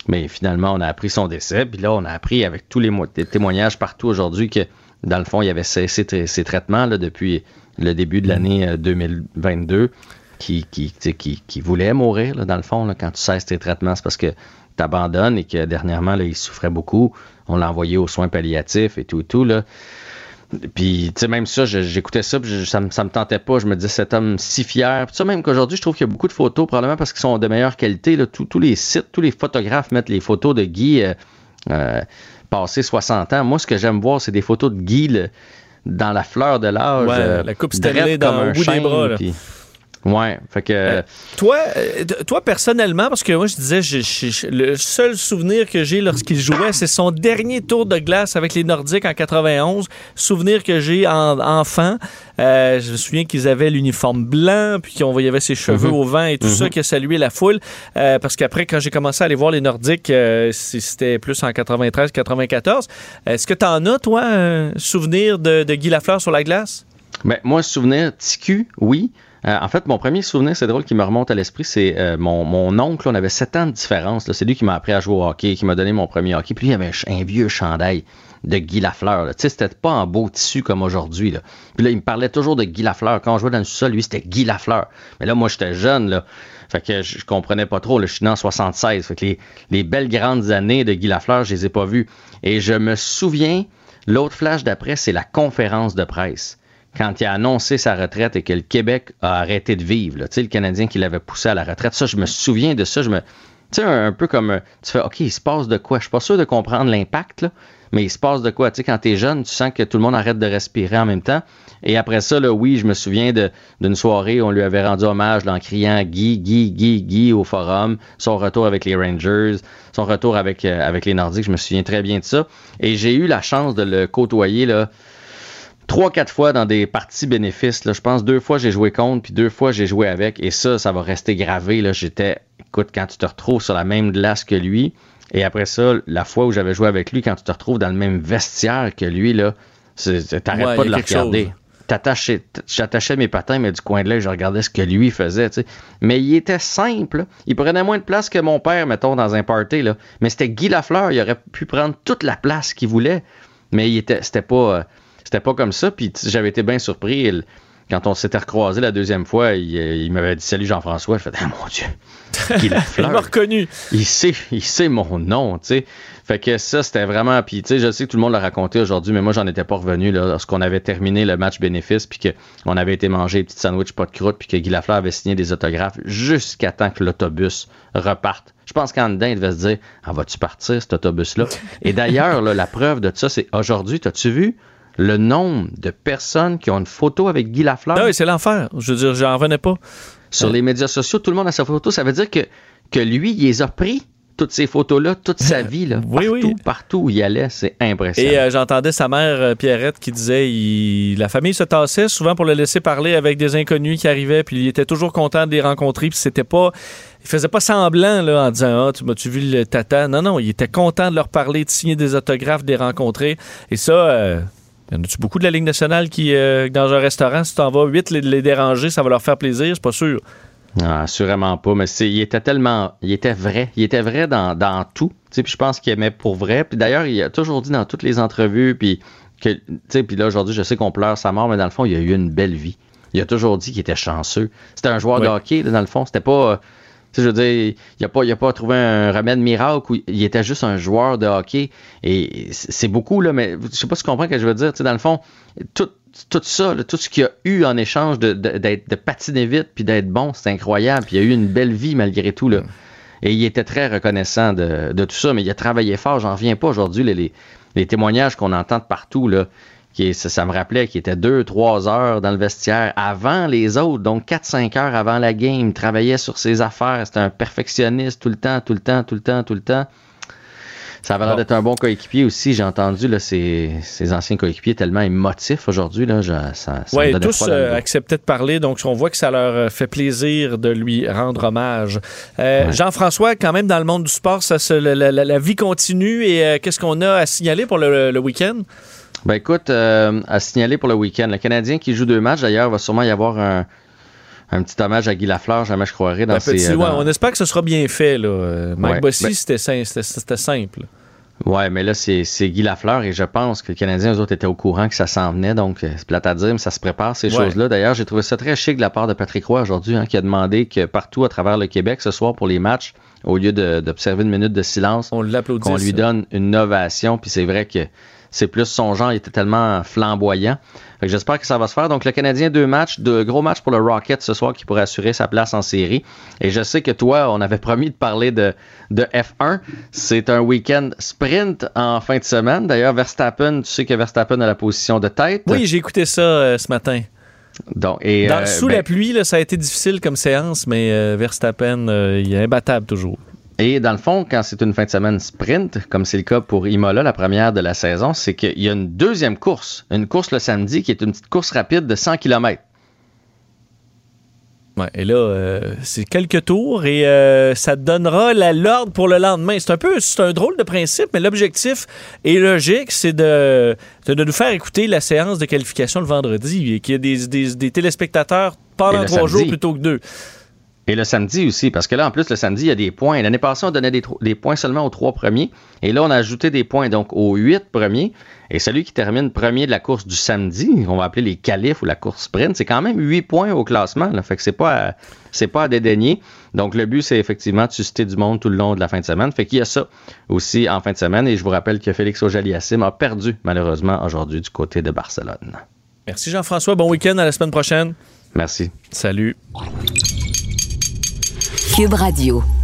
Mais finalement, on a appris son décès. Puis là, on a appris avec tous les des témoignages partout aujourd'hui que, dans le fond, il avait cessé ses traitements là, depuis le début de l'année euh, 2022, qui, qui, qui, qui voulait mourir, là, dans le fond. là, quand tu cesses tes traitements, c'est parce que tu abandonnes et que dernièrement, là, il souffrait beaucoup. On l'a envoyé aux soins palliatifs et tout et tout. Là. Puis, tu sais, même ça, j'écoutais ça, puis je- ça, me, ça me tentait pas. Je me disais, cet homme si fier. Puis ça, même qu'aujourd'hui, je trouve qu'il y a beaucoup de photos, probablement parce qu'ils sont de meilleure qualité. Là. Tous, tous les sites, tous les photographes mettent les photos de Guy euh, euh, passé 60 ans. Moi, ce que j'aime voir, c'est des photos de Guy dans la fleur de l'âge. Ouais, euh, la coupe Stanley dans- comme un des bras, là. puis- Ouais, fait que. Toi, euh, toi personnellement, parce que moi je disais, je- je- je- le seul souvenir que j'ai lorsqu'il jouait, c'est son dernier tour de glace avec les Nordiques en 91. Souvenir que j'ai en enfant. Euh, je me souviens qu'ils avaient l'uniforme blanc, puis qu'on voyait ses cheveux Mhm. au vent et tout ça, qui a salué la foule. Euh, parce qu'après, quand j'ai commencé à aller voir les Nordiques, euh, c'était plus en 93-94. Est-ce que tu en as, toi, un souvenir de, de Guy Lafleur sur la glace? Ben, moi, souvenir TQ, oui. Euh, en fait, mon premier souvenir, c'est drôle, qui me remonte à l'esprit, c'est euh, mon, oncle. On avait 7 ans de différence. C'est lui qui m'a appris à jouer au hockey, qui m'a donné mon premier hockey. Puis lui, il avait un, un vieux chandail de Guy Lafleur. Tu sais, c'était pas en beau tissu comme aujourd'hui. là. Puis là, il me parlait toujours de Guy Lafleur. Quand on jouait dans le sol, lui, c'était Guy Lafleur. Mais là, moi, j'étais jeune, là. Fait que je, je comprenais pas trop. Là. Je suis né en 76. Fait que les, les belles grandes années de Guy Lafleur, je les ai pas vues. Et je me souviens, l'autre flash d'après, c'est la conférence de presse quand il a annoncé sa retraite et que le Québec a arrêté de vivre. là. Tu sais, le Canadien qui l'avait poussé à la retraite. Ça, je me souviens de ça. Je me, tu sais, un, peu comme euh, tu fais, OK, il se passe de quoi? Je suis pas sûr de comprendre l'impact, là, mais il se passe de quoi? Tu sais, quand t'es jeune, tu sens que tout le monde arrête de respirer en même temps. Et après ça, là, oui, je me souviens d'une soirée où on lui avait rendu hommage en criant Guy, Guy, Guy, Guy au forum, son retour avec les Rangers, son retour avec, euh, avec les Nordiques. Je me souviens très bien de ça. Et j'ai eu la chance de le côtoyer, là, trois, quatre fois dans des parties bénéfices. Là. Je pense deux fois j'ai joué contre, puis deux fois j'ai joué avec. Et ça, ça va rester gravé. Là. J'étais, écoute, quand tu te retrouves sur la même glace que lui, et après ça, la fois où j'avais joué avec lui, quand tu te retrouves dans le même vestiaire que lui, là, t'arrêtes Ouais, pas de le regarder. J'attachais mes patins, mais du coin de l'œil, je regardais ce que lui faisait. Mais il était simple. Il prenait moins de place que mon père, mettons, dans un party. Là. Mais c'était Guy Lafleur. Il aurait pu prendre toute la place qu'il voulait. Mais il était, c'était pas, euh, c'était pas comme ça. Puis j'avais été bien surpris. Il- quand on s'était recroisé la deuxième fois, il, il m'avait dit Salut Jean-François. Je fais Ah mon Dieu. Il m'a reconnu. Il sait, il sait mon nom, tu sais. Fait que ça, c'était vraiment. Puis, tu sais, je sais que tout le monde l'a raconté aujourd'hui, mais moi, j'en étais pas revenu là, lorsqu'on avait terminé le match bénéfice, puis qu'on avait été manger des petits sandwichs pas de croûte, puis que Guy Lafleur avait signé des autographes jusqu'à temps que l'autobus reparte. Je pense qu'en dedans, il devait se dire Ah, vas-tu partir, cet autobus-là? Et d'ailleurs, là, la preuve de ça, c'est aujourd'hui, t'as-tu vu? Le nombre de personnes qui ont une photo avec Guy Lafleur Ah oui, c'est l'enfer. Je veux dire, j'en revenais pas. sur les médias sociaux, tout le monde a sa photo. Ça veut dire que, que lui, il les a pris, toutes ces photos-là, toute sa vie, là, partout, partout où il allait. C'est impressionnant. Et euh, j'entendais sa mère, euh, Pierrette, qui disait il- la famille se tassait souvent pour le laisser parler avec des inconnus qui arrivaient, puis il était toujours content de les rencontrer, puis c'était pas. Il faisait pas semblant là, en disant Ah, tu m'as-tu vu le tata? Non, non, il était content de leur parler, de signer des autographes, de les rencontrer. Et ça. euh, y en a-tu beaucoup de la Ligue nationale qui, euh, dans un restaurant, si tu en vas huit les, les déranger, ça va leur faire plaisir? C'est pas sûr. Ah, assurément pas, mais c'est, il était tellement, il était vrai, il était vrai dans, dans tout. Tu sais, puis je pense qu'il aimait pour vrai. Puis d'ailleurs, il a toujours dit dans toutes les entrevues, puis que, tu sais, puis là aujourd'hui, je sais qu'on pleure sa mort, mais dans le fond, il a eu une belle vie. Il a toujours dit qu'il était chanceux. C'était un joueur de Ouais. hockey, là, dans le fond. C'était pas, euh, je veux dire, il a pas, a pas trouvé un remède miracle. Où il était juste un joueur de hockey. Et c'est beaucoup là, mais je sais pas si tu comprends ce que je veux dire. Tu sais, dans le fond, tout tout ça, tout ce qu'il y a eu en échange de, de, de patiner vite puis d'être bon, c'est incroyable. Puis il a eu une belle vie malgré tout. Là. Et il était très reconnaissant de, de tout ça, mais il a travaillé fort. J'en reviens pas aujourd'hui. Les, les, les témoignages qu'on entend de partout, là, qui ça, ça me rappelait qu'il était deux, trois heures dans le vestiaire avant les autres, donc 4-5 heures avant la game. Il travaillait sur ses affaires. C'était un perfectionniste tout le temps, tout le temps, tout le temps, tout le temps Ça avait l'air d'être un bon coéquipier aussi. J'ai entendu là, ses, ses anciens coéquipiers tellement émotifs aujourd'hui. Là, je- ça, me tous euh, acceptaient de parler, donc on voit que ça leur euh, fait plaisir de lui rendre hommage. Euh, Jean-François, quand même, dans le monde du sport, ça se- la, la- la vie continue et euh, qu'est-ce qu'on a à signaler pour le, le week-end? Ben écoute, euh, à signaler pour le week-end, le Canadien qui joue deux matchs, d'ailleurs, va sûrement y avoir un, un petit hommage à Guy Lafleur, jamais je croirais, dans Un ses... petit- euh, ouais, dans- on espère que ce sera bien fait. Là. Euh, Mike Ouais, Bossy, ben- c'était sim- c'était- c'était simple. Ouais, mais là, c'est Guy Lafleur et je pense que les Canadiens, eux autres, étaient au courant que ça s'en venait. Donc, c'est plate à dire, mais ça se prépare, ces Ouais. choses-là. D'ailleurs, j'ai trouvé ça très chic de la part de Patrick Roy aujourd'hui, hein, qui a demandé que partout à travers le Québec, ce soir, pour les matchs, au lieu de- d'observer une minute de silence, On lui donne une ovation. Puis c'est vrai que c'est plus son genre, il était tellement flamboyant. J'espère que ça va se faire. Donc, le Canadien, deux matchs, deux gros matchs pour le Rocket ce soir qui pourrait assurer sa place en série. Et je sais que toi, on avait promis de parler de, de F1. C'est un week-end sprint en fin de semaine. D'ailleurs, Verstappen, tu sais que Verstappen a la position de tête. Oui, j'ai écouté ça euh, ce matin. Donc, et, Dans- euh, sous ben, la pluie, là, ça a été difficile comme séance, mais euh, Verstappen, il est imbattable toujours. Et dans le fond, quand c'est une fin de semaine sprint, comme c'est le cas pour Imola, la première de la saison, c'est qu'il y a une deuxième course, une course le samedi qui est une petite course rapide de 100 km. Ouais, et là, euh, c'est quelques tours et euh, ça donnera la- l'ordre pour le lendemain. C'est un peu, c'est un drôle de principe, mais l'objectif est logique, c'est de, de, de nous faire écouter la séance de qualification le vendredi et qu'il y ait des, des, des téléspectateurs pendant trois jours plutôt que deux. Et le samedi aussi, parce que là, en plus, le samedi, il y a des points. L'année passée, on donnait des, points seulement aux trois premiers. Et là, on a ajouté des points donc aux huit premiers. Et celui qui termine premier de la course du samedi, on va appeler les qualifs ou la course sprint, c'est quand même huit points au classement. Là. Fait que c'est pas, c'est pas à dédaigner. Donc, le but, c'est effectivement de susciter du monde tout le long de la fin de semaine. Fait qu'il y a ça aussi en fin de semaine. Et je vous rappelle que Félix Auger-Aliassime a perdu, malheureusement, aujourd'hui du côté de Barcelone. Merci Jean-François, bon week-end, à la semaine prochaine. Merci. Salut. Cube Radio.